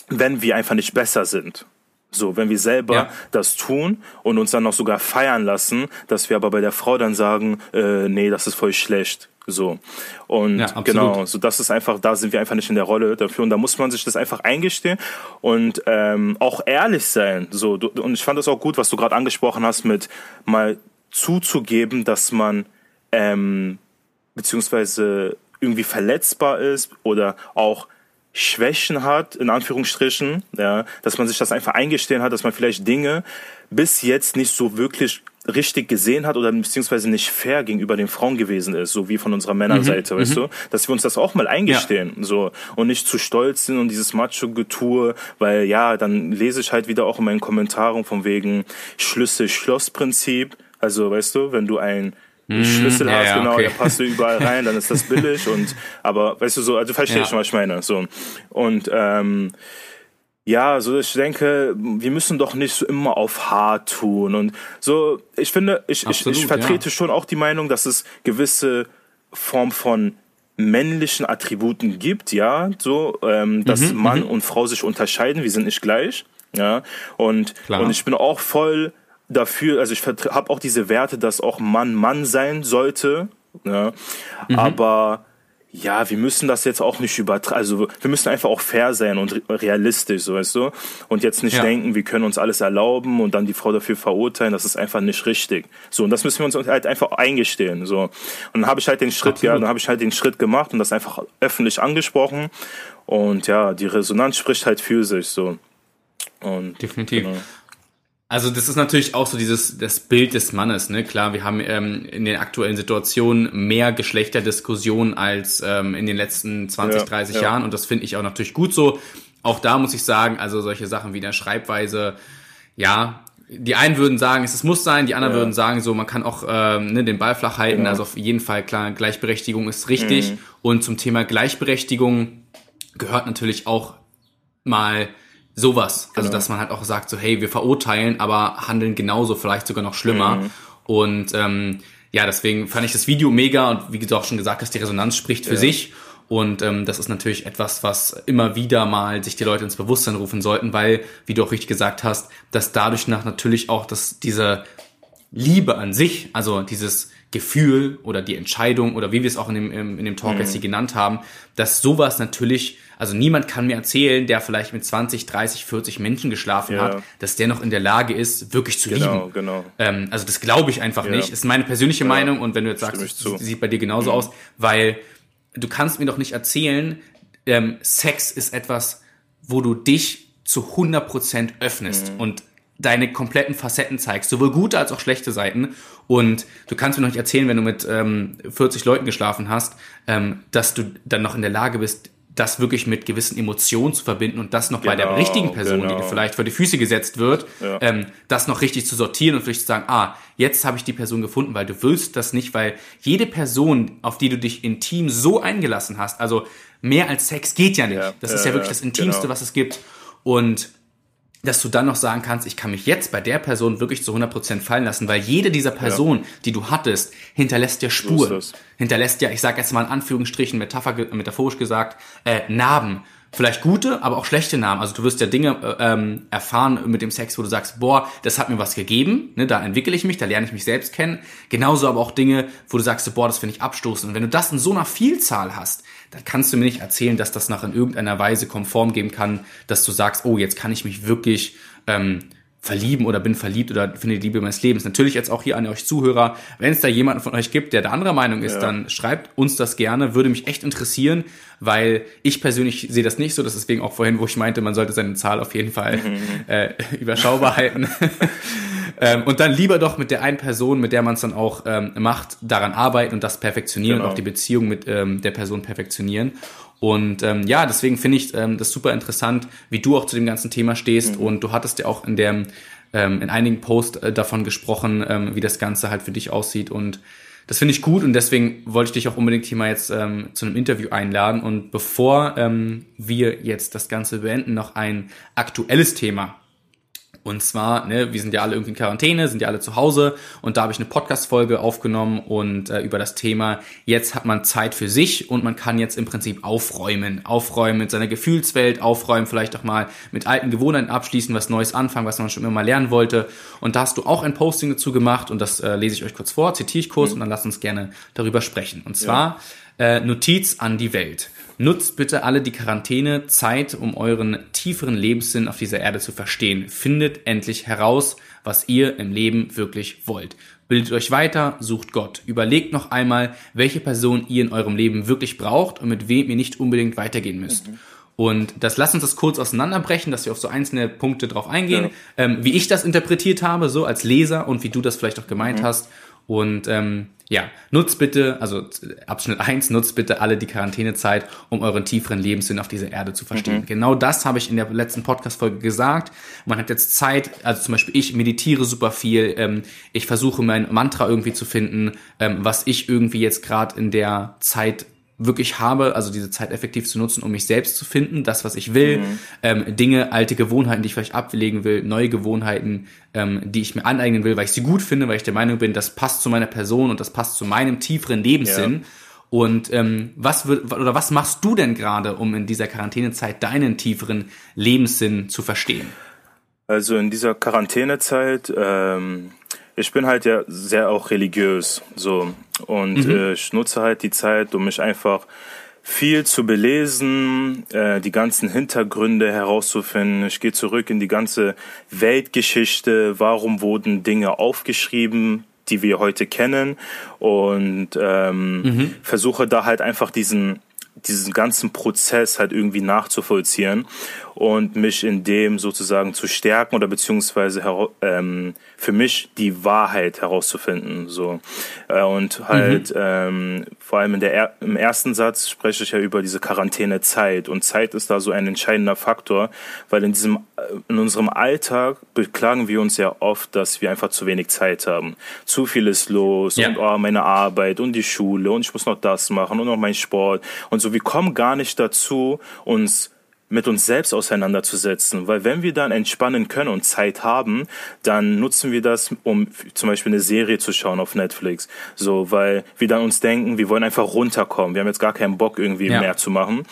wenn wir einfach nicht besser sind. So, wenn wir selber ja. das tun und uns dann noch sogar feiern lassen, dass wir aber bei der Frau dann sagen, äh, nee, das ist voll schlecht. So. Und ja, genau, so das ist einfach, da sind wir einfach nicht in der Rolle dafür. Und da muss man sich das einfach eingestehen und ähm, auch ehrlich sein. So, und ich fand das auch gut, was du gerade angesprochen hast, mit mal zuzugeben, dass man ähm, beziehungsweise irgendwie verletzbar ist oder auch Schwächen hat, in Anführungsstrichen, ja, dass man sich das einfach eingestehen hat, dass man vielleicht Dinge bis jetzt nicht so wirklich richtig gesehen hat oder beziehungsweise nicht fair gegenüber den Frauen gewesen ist, so wie von unserer Männerseite, mhm, weißt mhm. du, dass wir uns das auch mal eingestehen, ja. so und nicht zu stolz sind und dieses Macho-Getue, weil ja, dann lese ich halt wieder auch in meinen Kommentaren von wegen Schlüssel-Schloss-Prinzip, also weißt du, wenn du ein Mhm. Schlüssel ja, hast, ja, genau, okay. der passt du überall rein, dann ist das billig und aber weißt du so, also verstehe ich schon, was ich meine. So. Und ähm, ja, so ich denke, wir müssen doch nicht so immer auf hart tun. Und so, ich finde, ich, Absolut, ich, ich vertrete ja. schon auch die Meinung, dass es gewisse Form von männlichen Attributen gibt, ja, so, ähm, dass mhm, Mann mhm. und Frau sich unterscheiden, wir sind nicht gleich, ja. Und, Klar. und ich bin auch voll dafür, also ich habe auch diese Werte, dass auch Mann Mann sein sollte. Ne? Mhm. Aber ja, wir müssen das jetzt auch nicht übertragen. Also wir müssen einfach auch fair sein und realistisch, so weißt du. Und jetzt nicht ja. denken, wir können uns alles erlauben und dann die Frau dafür verurteilen. Das ist einfach nicht richtig. So und das müssen wir uns halt einfach eingestehen. So und dann habe ich halt den Schritt, Absolut. ja, dann habe ich halt den Schritt gemacht und das einfach öffentlich angesprochen. Und ja, die Resonanz spricht halt für sich so. Und, Definitiv. Genau. Also das ist natürlich auch so dieses das Bild des Mannes, ne? Klar, wir haben ähm, in den aktuellen Situationen mehr Geschlechterdiskussionen als ähm, in den letzten 20, ja, 30 ja. Jahren und das finde ich auch natürlich gut so. Auch da muss ich sagen, also solche Sachen wie der Schreibweise, ja, die einen würden sagen, es muss sein, die anderen ja. würden sagen, so man kann auch ähm, ne, den Ball flach halten. Genau. Also auf jeden Fall klar, Gleichberechtigung ist richtig. Mhm. Und zum Thema Gleichberechtigung gehört natürlich auch mal sowas. Also, dass man halt auch sagt, so, hey, wir verurteilen, aber handeln genauso, vielleicht sogar noch schlimmer. Mhm. Und ähm, ja, deswegen fand ich das Video mega und wie du auch schon gesagt hast, die Resonanz spricht für Ja. sich. Und ähm, das ist natürlich etwas, was immer wieder mal sich die Leute ins Bewusstsein rufen sollten, weil, wie du auch richtig gesagt hast, dass dadurch nach natürlich auch dass diese Liebe an sich, also dieses Gefühl oder die Entscheidung oder wie wir es auch in dem, in dem Talk jetzt hier genannt haben, dass sowas natürlich, also niemand kann mir erzählen, der vielleicht mit 20, 30, 40 Menschen geschlafen Ja. hat, dass der noch in der Lage ist, wirklich zu Genau, lieben. genau. Ähm, also das glaube ich einfach Ja. nicht. Ist meine persönliche Meinung und wenn du jetzt Stimme sagst. Mhm. sieht bei dir genauso aus, weil du kannst mir doch nicht erzählen, ähm, Sex ist etwas, wo du dich zu 100% öffnest Mhm. und deine kompletten Facetten zeigst, sowohl gute als auch schlechte Seiten. Und du kannst mir noch nicht erzählen, wenn du mit ähm, 40 Leuten geschlafen hast, ähm, dass du dann noch in der Lage bist, das wirklich mit gewissen Emotionen zu verbinden und das noch bei der Genau, richtigen Person, die dir genau. vielleicht vor die Füße gesetzt wird, Ja. ähm, das noch richtig zu sortieren und vielleicht zu sagen, ah, jetzt habe ich die Person gefunden, weil du willst das nicht, weil jede Person, auf die du dich intim so eingelassen hast, also mehr als Sex geht ja nicht. Ja, das ist ja, wirklich das Intimste, genau. was es gibt. Und dass du dann noch sagen kannst, ich kann mich jetzt bei der Person wirklich zu 100% fallen lassen, weil jede dieser Personen, die du hattest, hinterlässt ja Spuren. hinterlässt ja, ich sage jetzt mal in Anführungsstrichen, metaphorisch gesagt, äh, Narben. Vielleicht gute, aber auch schlechte Narben. Also du wirst ja Dinge äh, ähm, erfahren mit dem Sex, wo du sagst, boah, das hat mir was gegeben, ne, da entwickle ich mich, da lerne ich mich selbst kennen. Genauso aber auch Dinge, wo du sagst, boah, das finde ich abstoßend. Und wenn du das in so einer Vielzahl hast, dann kannst du mir nicht erzählen, dass das nach in irgendeiner Weise konform geben kann, dass du sagst, oh, jetzt kann ich mich wirklich ähm, verlieben oder bin verliebt oder finde die Liebe meines Lebens. Natürlich jetzt auch hier an euch Zuhörer, wenn es da jemanden von euch gibt, der der anderer Meinung ist, Ja. dann schreibt uns das gerne, würde mich echt interessieren, weil ich persönlich sehe das nicht so, das ist deswegen auch vorhin, wo ich meinte, man sollte seine Zahl auf jeden Fall äh, überschaubar halten. ähm, und dann lieber doch mit der einen Person, mit der man es dann auch ähm, macht, daran arbeiten und das perfektionieren Genau. und auch die Beziehung mit ähm, der Person perfektionieren. Und ähm, ja, deswegen finde ich ähm, das super interessant, wie du auch zu dem ganzen Thema stehst. Und du hattest ja auch in dem ähm, in einigen Posts äh, davon gesprochen, ähm, wie das Ganze halt für dich aussieht. Und das finde ich gut und deswegen wollte ich dich auch unbedingt hier mal jetzt ähm, zu einem Interview einladen. Und bevor ähm, wir jetzt das Ganze beenden, noch ein aktuelles Thema. Und zwar, ne, wir sind ja alle irgendwie in Quarantäne, sind ja alle zu Hause und da habe ich eine Podcast-Folge aufgenommen und äh, über das Thema, jetzt hat man Zeit für sich und man kann jetzt im Prinzip aufräumen. Aufräumen mit seiner Gefühlswelt, aufräumen, vielleicht auch mal mit alten Gewohnheiten abschließen, was Neues anfangen, was man schon immer mal lernen wollte. Und da hast du auch ein Posting dazu gemacht und das äh, lese ich euch kurz vor, zitiere ich kurz und dann lasst uns gerne darüber sprechen. Und zwar äh, Notiz an die Welt. Nutzt bitte alle die Quarantänezeit, um euren tieferen Lebenssinn auf dieser Erde zu verstehen. Findet endlich heraus, was ihr im Leben wirklich wollt. Bildet euch weiter, sucht Gott. Überlegt noch einmal, welche Person ihr in eurem Leben wirklich braucht und mit wem ihr nicht unbedingt weitergehen müsst. Und das lasst uns das kurz auseinanderbrechen, dass wir auf so einzelne Punkte drauf eingehen, Ja. ähm, wie ich das interpretiert habe, so als Leser und wie du das vielleicht auch gemeint Mhm. hast. Und ähm, ja, nutzt bitte, also Abschnitt 1, nutzt bitte alle die Quarantänezeit, um euren tieferen Lebenssinn auf dieser Erde zu verstehen. Mhm. Genau das habe ich in der letzten Podcast-Folge gesagt. Man hat jetzt Zeit, also zum Beispiel ich meditiere super viel, ähm, ich versuche mein Mantra irgendwie zu finden, ähm, was ich irgendwie jetzt gerade in der Zeit wirklich habe, also diese Zeit effektiv zu nutzen, um mich selbst zu finden, das, was ich will, ähm, Dinge, alte Gewohnheiten, die ich vielleicht ablegen will, neue Gewohnheiten, ähm, die ich mir aneignen will, weil ich sie gut finde, weil ich der Meinung bin, das passt zu meiner Person und das passt zu meinem tieferen Lebenssinn. Und ähm, was wird oder was machst du denn gerade, um in dieser Quarantänezeit deinen tieferen Lebenssinn zu verstehen? Also in dieser Quarantänezeit, ähm, ich bin halt ja sehr auch religiös, so und äh, ich nutze halt die Zeit, um mich einfach viel zu belesen, äh, die ganzen Hintergründe herauszufinden. Ich gehe zurück in die ganze Weltgeschichte. Warum wurden Dinge aufgeschrieben, die wir heute kennen? Und ähm, versuche da halt einfach diesen diesen ganzen Prozess halt irgendwie nachzuvollziehen und mich in dem sozusagen zu stärken oder beziehungsweise ähm, für mich die Wahrheit herauszufinden so. Äh, und halt ähm, vor allem in der er im ersten Satz spreche ich ja über diese Quarantänezeit und Zeit ist da so ein entscheidender Faktor weil in diesem äh, in unserem Alltag beklagen wir uns ja oft dass wir einfach zu wenig Zeit haben zu viel ist los Ja. und oh, meine Arbeit und die Schule und ich muss noch das machen und noch mein Sport und so. Wir kommen gar nicht dazu, uns mit uns selbst auseinanderzusetzen. Weil wenn wir dann entspannen können und Zeit haben, dann nutzen wir das, um zum Beispiel eine Serie zu schauen auf Netflix. So, weil wir dann uns denken, wir wollen einfach runterkommen. Wir haben jetzt gar keinen Bock irgendwie ja. mehr zu machen.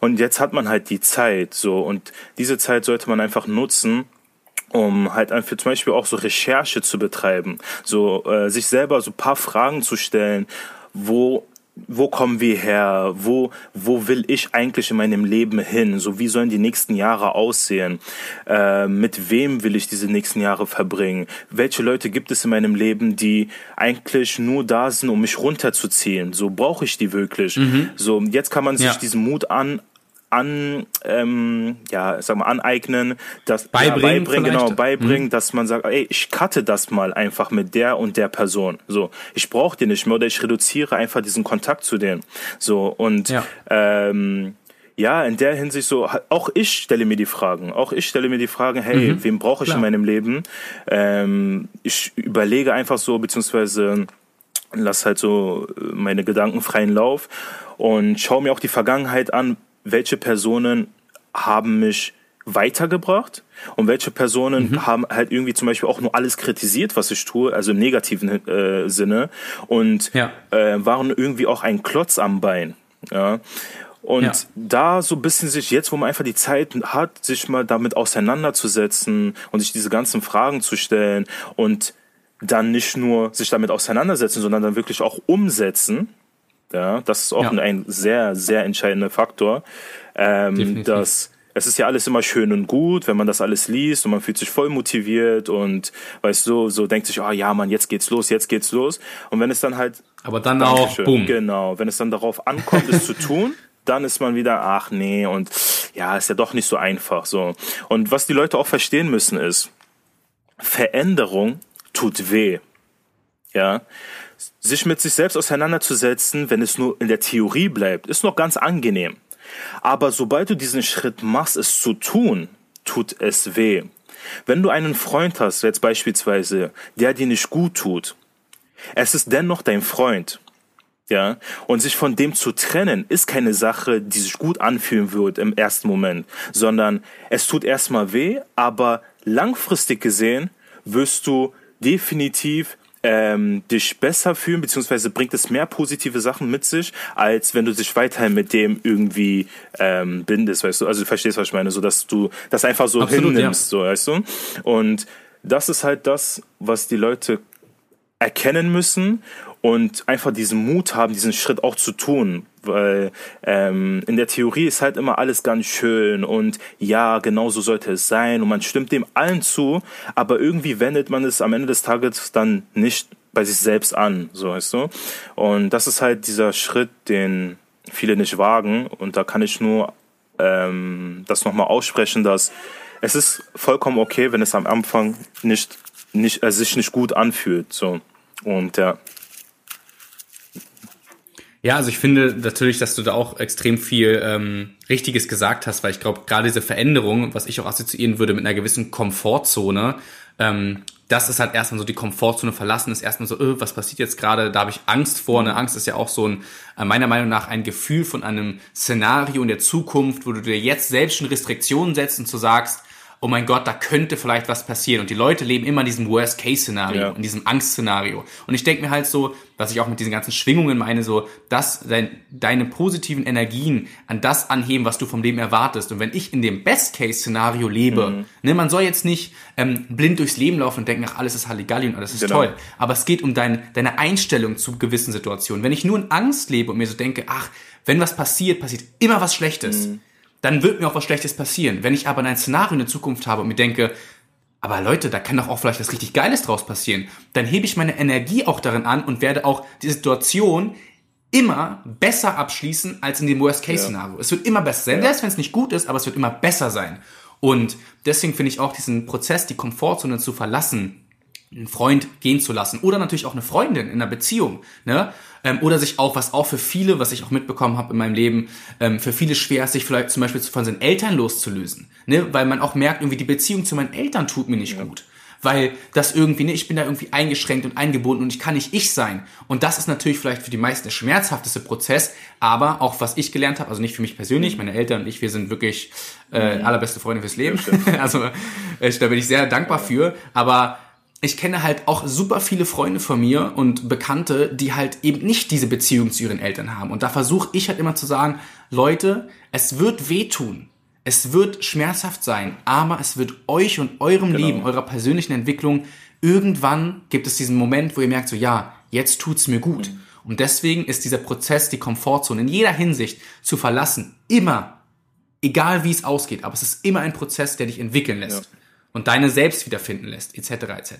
Und jetzt hat man halt die Zeit, so. Und diese Zeit sollte man einfach nutzen, um halt einfach zum Beispiel auch so Recherche zu betreiben, so äh, sich selber so paar Fragen zu stellen, wo wo kommen wir her? Wo, wo will ich eigentlich in meinem Leben hin? So, wie sollen die nächsten Jahre aussehen? Äh, mit wem will ich diese nächsten Jahre verbringen? Welche Leute gibt es in meinem Leben, die eigentlich nur da sind, um mich runterzuziehen? So, brauche ich die wirklich? Mhm. So, jetzt kann man sich ja. diesen Mut an, an ähm, ja sag mal aneignen das beibringen, ja, beibringen genau beibringen mhm. dass man sagt ey ich cutte das mal einfach mit der und der Person so ich brauche den nicht mehr oder ich reduziere einfach diesen Kontakt zu denen so und ja. ähm, ja, in der Hinsicht so, auch ich stelle mir die Fragen. Auch ich stelle mir die Fragen, hey, mhm. wen brauche ich Klar. in meinem Leben? Ähm, ich überlege einfach so, beziehungsweise lass halt so meine Gedanken freien Lauf und schaue mir auch die Vergangenheit an, welche Personen haben mich weitergebracht und welche Personen mhm. haben halt irgendwie zum Beispiel auch nur alles kritisiert, was ich tue, also im negativen äh, Sinne und ja. äh, waren irgendwie auch ein Klotz am Bein. Ja. Und ja. da so ein bisschen sich jetzt, wo man einfach die Zeit hat, sich mal damit auseinanderzusetzen und sich diese ganzen Fragen zu stellen und dann nicht nur sich damit auseinandersetzen, sondern dann wirklich auch umsetzen, ja, das ist auch ja. ein sehr, sehr entscheidender Faktor. Ähm, dass es ist ja alles immer schön und gut, wenn man das alles liest und man fühlt sich voll motiviert und weißt du, so denkt sich, oh ja, man, jetzt geht's los, jetzt geht's los. Und wenn es dann halt. Aber dann auch, boom. Genau, wenn es dann darauf ankommt, es zu tun, dann ist man wieder, ach nee, und ja, ist ja doch nicht so einfach. So. Und was die Leute auch verstehen müssen ist, Veränderung tut weh. Ja sich mit sich selbst auseinanderzusetzen, wenn es nur in der Theorie bleibt, ist noch ganz angenehm. Aber sobald du diesen Schritt machst, es zu tun, tut es weh. Wenn du einen Freund hast, jetzt beispielsweise, der dir nicht gut tut, es ist dennoch dein Freund. Ja, und sich von dem zu trennen, ist keine Sache, die sich gut anfühlen wird im ersten Moment, sondern es tut erstmal weh, aber langfristig gesehen wirst du definitiv ähm, dich besser fühlen, beziehungsweise bringt es mehr positive Sachen mit sich, als wenn du dich weiterhin mit dem irgendwie ähm, bindest, weißt du? Also du verstehst, was ich meine, so dass du das einfach so Absolut, hinnimmst, ja. so, weißt du? Und das ist halt das, was die Leute erkennen müssen und einfach diesen Mut haben, diesen Schritt auch zu tun. Weil ähm, in der Theorie ist halt immer alles ganz schön und ja, genau so sollte es sein und man stimmt dem allen zu, aber irgendwie wendet man es am Ende des Tages dann nicht bei sich selbst an, so weißt du. Und das ist halt dieser Schritt, den viele nicht wagen und da kann ich nur ähm, das nochmal aussprechen, dass es ist vollkommen okay, wenn es am Anfang nicht, nicht äh, sich nicht gut anfühlt, so. Und ja. Ja, also ich finde natürlich, dass du da auch extrem viel ähm, Richtiges gesagt hast, weil ich glaube, gerade diese Veränderung, was ich auch assoziieren würde mit einer gewissen Komfortzone, ähm, das ist halt erstmal so die Komfortzone verlassen, ist erstmal so, öh, was passiert jetzt gerade, da habe ich Angst vor. Eine Angst ist ja auch so ein, äh, meiner Meinung nach, ein Gefühl von einem Szenario in der Zukunft, wo du dir jetzt selbst schon Restriktionen setzt und zu sagst, oh mein Gott, da könnte vielleicht was passieren. Und die Leute leben immer in diesem Worst-Case-Szenario, ja. in diesem Angst-Szenario. Und ich denke mir halt so, was ich auch mit diesen ganzen Schwingungen meine, so, dass dein, deine positiven Energien an das anheben, was du vom Leben erwartest. Und wenn ich in dem Best-Case-Szenario lebe, mhm. ne, man soll jetzt nicht ähm, blind durchs Leben laufen und denken, ach, alles ist Halligalli und alles ist genau. toll. Aber es geht um dein, deine Einstellung zu gewissen Situationen. Wenn ich nur in Angst lebe und mir so denke, ach, wenn was passiert, passiert immer was Schlechtes. Mhm dann wird mir auch was Schlechtes passieren. Wenn ich aber ein Szenario in der Zukunft habe und mir denke, aber Leute, da kann doch auch vielleicht was richtig Geiles draus passieren, dann hebe ich meine Energie auch darin an und werde auch die Situation immer besser abschließen als in dem Worst-Case-Szenario. Ja. Es wird immer besser sein, selbst wenn es nicht gut ist, aber es wird immer besser sein. Und deswegen finde ich auch diesen Prozess, die Komfortzone zu verlassen, einen Freund gehen zu lassen oder natürlich auch eine Freundin in einer Beziehung, ne? Ähm, oder sich auch, was auch für viele, was ich auch mitbekommen habe in meinem Leben, ähm, für viele schwer ist, sich vielleicht zum Beispiel von seinen Eltern loszulösen, ne? Weil man auch merkt, irgendwie die Beziehung zu meinen Eltern tut mir nicht ja. gut. weil das irgendwie, ne, ich bin da irgendwie eingeschränkt und eingebunden und ich kann nicht ich sein. Und das ist natürlich vielleicht für die meisten der schmerzhafteste Prozess, aber auch was ich gelernt habe, also nicht für mich persönlich, meine Eltern und ich, wir sind wirklich äh, allerbeste Freunde fürs Leben. also ich, da bin ich sehr dankbar für, aber ich kenne halt auch super viele Freunde von mir und Bekannte, die halt eben nicht diese Beziehung zu ihren Eltern haben. Und da versuche ich halt immer zu sagen, Leute, es wird wehtun. Es wird schmerzhaft sein, aber es wird euch und eurem genau. Leben, eurer persönlichen Entwicklung, irgendwann gibt es diesen Moment, wo ihr merkt, so ja, jetzt tut's mir gut. Mhm. Und deswegen ist dieser Prozess, die Komfortzone in jeder Hinsicht zu verlassen, immer, egal wie es ausgeht, aber es ist immer ein Prozess, der dich entwickeln lässt. Ja und deine selbst wiederfinden lässt, etc. etc.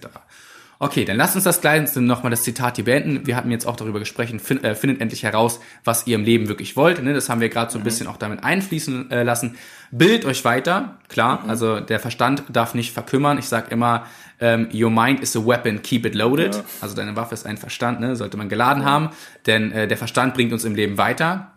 Okay, dann lasst uns das Kleinste nochmal das Zitat hier beenden. Wir hatten jetzt auch darüber gesprochen, find, äh, findet endlich heraus, was ihr im Leben wirklich wollt. Ne? Das haben wir gerade so ein mhm. bisschen auch damit einfließen äh, lassen. Bildet euch weiter, klar, mhm. also der Verstand darf nicht verkümmern. Ich sag immer, ähm, your mind is a weapon, keep it loaded. Ja. Also deine Waffe ist ein Verstand, ne? sollte man geladen ja. haben, denn äh, der Verstand bringt uns im Leben weiter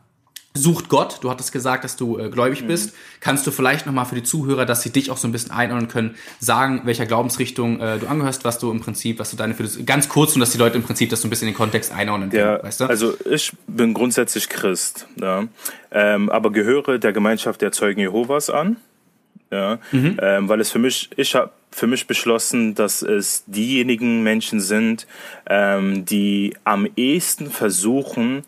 sucht Gott. Du hattest gesagt, dass du äh, gläubig mhm. bist. Kannst du vielleicht nochmal für die Zuhörer, dass sie dich auch so ein bisschen einordnen können, sagen, welcher Glaubensrichtung äh, du angehörst, was du im Prinzip, was du deine für das, ganz kurz und dass die Leute im Prinzip das so ein bisschen in den Kontext einordnen können, ja, weißt du? Also ich bin grundsätzlich Christ, ja, ähm, aber gehöre der Gemeinschaft der Zeugen Jehovas an, ja, mhm. ähm, weil es für mich, ich habe für mich beschlossen, dass es diejenigen Menschen sind, ähm, die am ehesten versuchen,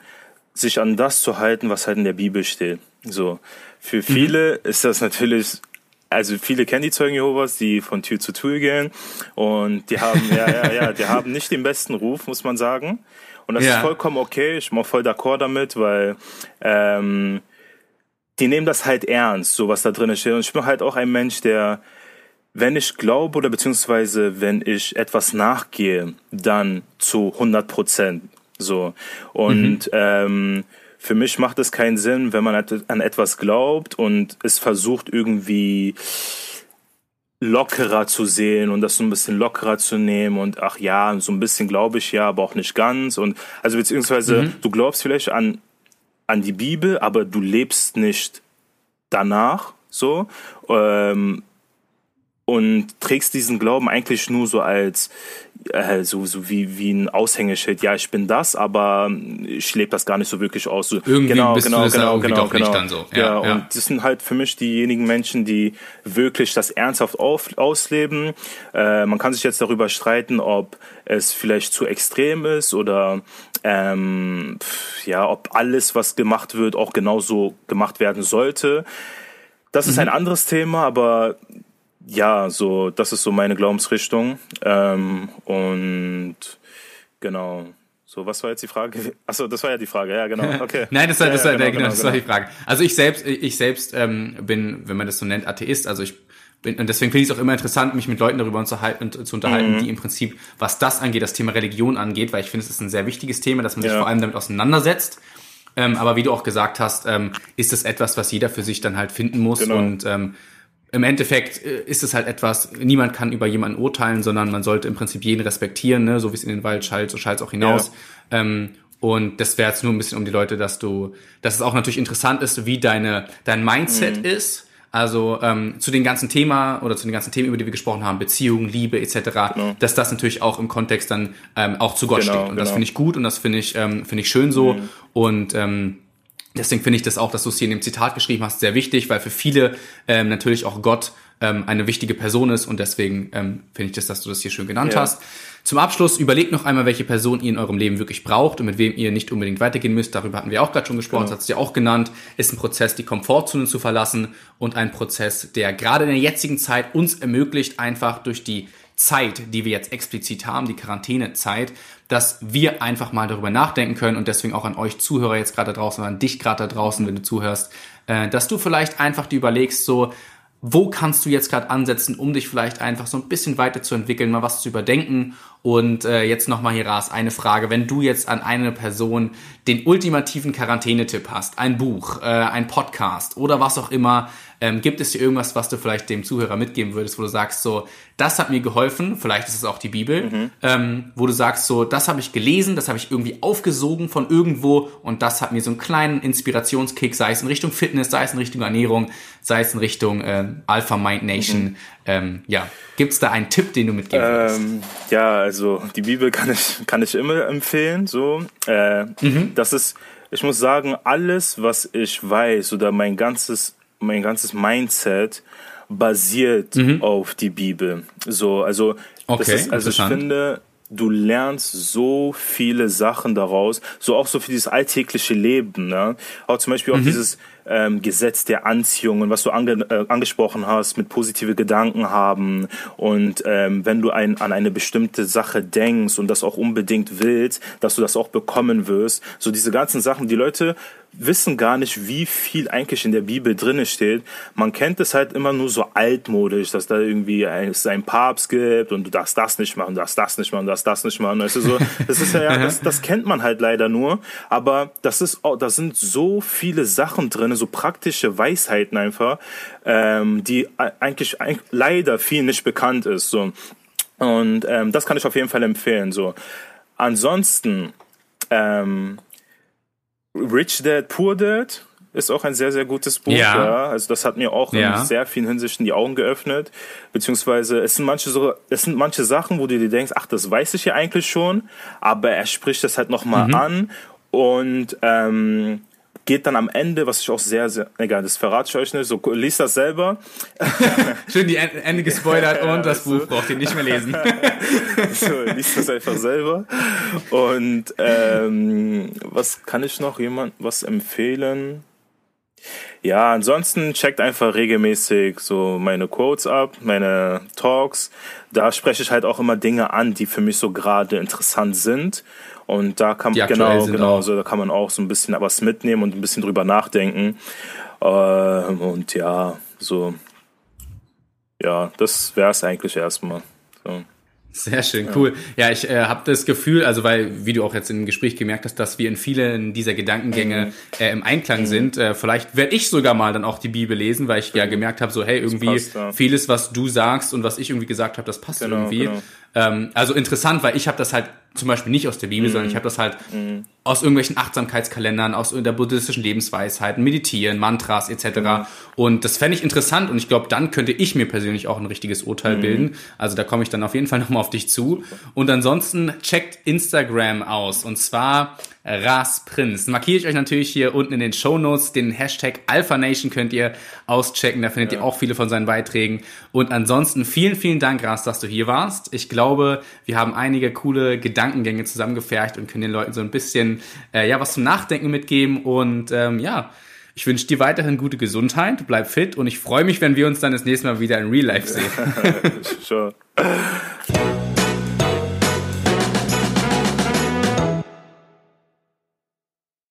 sich an das zu halten, was halt in der Bibel steht. So. Für viele mhm. ist das natürlich, also viele kennen die Zeugen Jehovas, die von Tür zu Tür gehen und die haben, ja, ja, ja, die haben nicht den besten Ruf, muss man sagen. Und das ja. ist vollkommen okay, ich bin auch voll d'accord damit, weil ähm, die nehmen das halt ernst, so was da drin steht. Und ich bin halt auch ein Mensch, der, wenn ich glaube oder beziehungsweise wenn ich etwas nachgehe, dann zu 100 Prozent. So. Und mhm. ähm, für mich macht es keinen Sinn, wenn man an etwas glaubt und es versucht irgendwie lockerer zu sehen und das so ein bisschen lockerer zu nehmen und ach ja, so ein bisschen glaube ich ja, aber auch nicht ganz und also beziehungsweise mhm. du glaubst vielleicht an an die Bibel, aber du lebst nicht danach so ähm, und trägst diesen Glauben eigentlich nur so als äh, so, so wie, wie ein Aushängeschild. Ja, ich bin das, aber ich lebe das gar nicht so wirklich aus. So, irgendwie genau, bist genau, du das genau, irgendwie genau, doch genau. nicht dann so. Ja, ja, ja, und das sind halt für mich diejenigen Menschen, die wirklich das ernsthaft auf, ausleben. Äh, man kann sich jetzt darüber streiten, ob es vielleicht zu extrem ist oder ähm, ja, ob alles, was gemacht wird, auch genauso gemacht werden sollte. Das ist mhm. ein anderes Thema, aber ja, so, das ist so meine Glaubensrichtung. Ähm, und genau. So, was war jetzt die Frage? Achso, das war ja die Frage, ja, genau. Okay. Nein, das war, das ja, war, genau, genau, das genau. war die Frage. Also ich selbst, ich selbst ähm, bin, wenn man das so nennt, Atheist. Also ich bin, und deswegen finde ich es auch immer interessant, mich mit Leuten darüber zu, zu unterhalten, mhm. die im Prinzip, was das angeht, das Thema Religion angeht, weil ich finde, es ist ein sehr wichtiges Thema, dass man sich ja. vor allem damit auseinandersetzt. Ähm, aber wie du auch gesagt hast, ähm, ist das etwas, was jeder für sich dann halt finden muss. Genau. Und ähm, im Endeffekt äh, ist es halt etwas, niemand kann über jemanden urteilen, sondern man sollte im Prinzip jeden respektieren, ne? so wie es in den Wald schallt, so schallt es auch hinaus. Ja. Ähm, und das wäre jetzt nur ein bisschen um die Leute, dass du, dass es auch natürlich interessant ist, wie deine, dein Mindset mhm. ist. Also ähm, zu den ganzen Thema oder zu den ganzen Themen, über die wir gesprochen haben, Beziehung, Liebe etc., genau. dass das natürlich auch im Kontext dann ähm, auch zu Gott genau, steht. Und genau. das finde ich gut und das finde ich ähm, finde ich schön so. Mhm. Und ähm, Deswegen finde ich das auch, dass du es hier in dem Zitat geschrieben hast, sehr wichtig, weil für viele ähm, natürlich auch Gott ähm, eine wichtige Person ist und deswegen ähm, finde ich das, dass du das hier schön genannt ja. hast. Zum Abschluss überlegt noch einmal, welche Person ihr in eurem Leben wirklich braucht und mit wem ihr nicht unbedingt weitergehen müsst. Darüber hatten wir auch gerade schon gesprochen, genau. das hast du ja auch genannt. Ist ein Prozess, die Komfortzone zu verlassen und ein Prozess, der gerade in der jetzigen Zeit uns ermöglicht, einfach durch die Zeit, die wir jetzt explizit haben, die Quarantänezeit, dass wir einfach mal darüber nachdenken können und deswegen auch an euch Zuhörer jetzt gerade draußen, an dich gerade da draußen, wenn du zuhörst, äh, dass du vielleicht einfach dir überlegst, so, wo kannst du jetzt gerade ansetzen, um dich vielleicht einfach so ein bisschen weiterzuentwickeln, mal was zu überdenken. Und äh, jetzt nochmal hier Ras, eine Frage. Wenn du jetzt an eine Person den ultimativen Quarantänetipp hast, ein Buch, äh, ein Podcast oder was auch immer, ähm, gibt es hier irgendwas, was du vielleicht dem Zuhörer mitgeben würdest, wo du sagst, so, das hat mir geholfen, vielleicht ist es auch die Bibel, mhm. ähm, wo du sagst, so, das habe ich gelesen, das habe ich irgendwie aufgesogen von irgendwo und das hat mir so einen kleinen Inspirationskick, sei es in Richtung Fitness, sei es in Richtung Ernährung, sei es in Richtung äh, Alpha Mind Nation, mhm. ähm, ja, gibt's da einen Tipp, den du mitgeben willst? Ähm, ja, also die Bibel kann ich, kann ich immer empfehlen. So, äh, mhm. das ist, ich muss sagen, alles, was ich weiß oder mein ganzes, mein ganzes Mindset basiert mhm. auf die Bibel. So, also, okay, ist, also ich finde, du lernst so viele Sachen daraus, so auch so für dieses alltägliche Leben. Ne? Auch zum Beispiel auch mhm. dieses ähm, Gesetz der Anziehung und was du ange äh, angesprochen hast, mit positive Gedanken haben und ähm, wenn du ein, an eine bestimmte Sache denkst und das auch unbedingt willst, dass du das auch bekommen wirst. So diese ganzen Sachen, die Leute wissen gar nicht, wie viel eigentlich in der Bibel drinne steht. Man kennt es halt immer nur so altmodisch, dass da irgendwie es einen Papst gibt und du darfst das nicht machen, du darfst das nicht machen, du darfst das nicht machen. Weißt du, so, das ist ja, das, das kennt man halt leider nur. Aber das ist, oh, da sind so viele Sachen drin so praktische Weisheiten einfach, ähm, die eigentlich, eigentlich leider viel nicht bekannt ist. So. Und ähm, das kann ich auf jeden Fall empfehlen. So. Ansonsten, ähm, Rich Dad, Poor Dad ist auch ein sehr, sehr gutes Buch. Ja. ja. Also das hat mir auch ja. in sehr vielen Hinsichten die Augen geöffnet. Beziehungsweise es sind manche so, es sind manche Sachen, wo du dir denkst, ach, das weiß ich ja eigentlich schon, aber er spricht das halt nochmal mhm. an und ähm, geht dann am Ende, was ich auch sehr, sehr, egal, das verrate ich euch nicht, so liest das selber. Schön die Ende gespoilert und das Buch braucht ihr nicht mehr lesen. so, liest das einfach selber. Und ähm, was kann ich noch jemand was empfehlen? Ja, ansonsten checkt einfach regelmäßig so meine Quotes ab, meine Talks. Da spreche ich halt auch immer Dinge an, die für mich so gerade interessant sind. Und da kann man genau, genau, so, da kann man auch so ein bisschen was mitnehmen und ein bisschen drüber nachdenken. Ähm, und ja, so, ja, das wäre es eigentlich erstmal. So. Sehr schön, cool. Ja, ich äh, habe das Gefühl, also weil, wie du auch jetzt im Gespräch gemerkt hast, dass wir in vielen dieser Gedankengänge mhm. äh, im Einklang mhm. sind. Äh, vielleicht werde ich sogar mal dann auch die Bibel lesen, weil ich ja mhm. gemerkt habe, so hey, irgendwie passt, ja. vieles, was du sagst und was ich irgendwie gesagt habe, das passt genau, irgendwie. Genau. Ähm, also interessant, weil ich habe das halt zum Beispiel nicht aus der Bibel, mhm. sondern ich habe das halt mhm. aus irgendwelchen Achtsamkeitskalendern, aus der buddhistischen Lebensweisheiten, Meditieren, Mantras etc. Mhm. Und das fände ich interessant und ich glaube, dann könnte ich mir persönlich auch ein richtiges Urteil mhm. bilden. Also da komme ich dann auf jeden Fall nochmal auf dich zu. Und ansonsten checkt Instagram aus und zwar Ras Prinz. Markiere ich euch natürlich hier unten in den Show Notes. Den Hashtag AlphaNation könnt ihr auschecken. Da findet ja. ihr auch viele von seinen Beiträgen. Und ansonsten vielen, vielen Dank, Ras, dass du hier warst. Ich glaube, wir haben einige coole Gedankengänge zusammengefercht und können den Leuten so ein bisschen äh, ja was zum Nachdenken mitgeben. Und ähm, ja, ich wünsche dir weiterhin gute Gesundheit, bleib fit und ich freue mich, wenn wir uns dann das nächste Mal wieder in Real Life sehen. sure.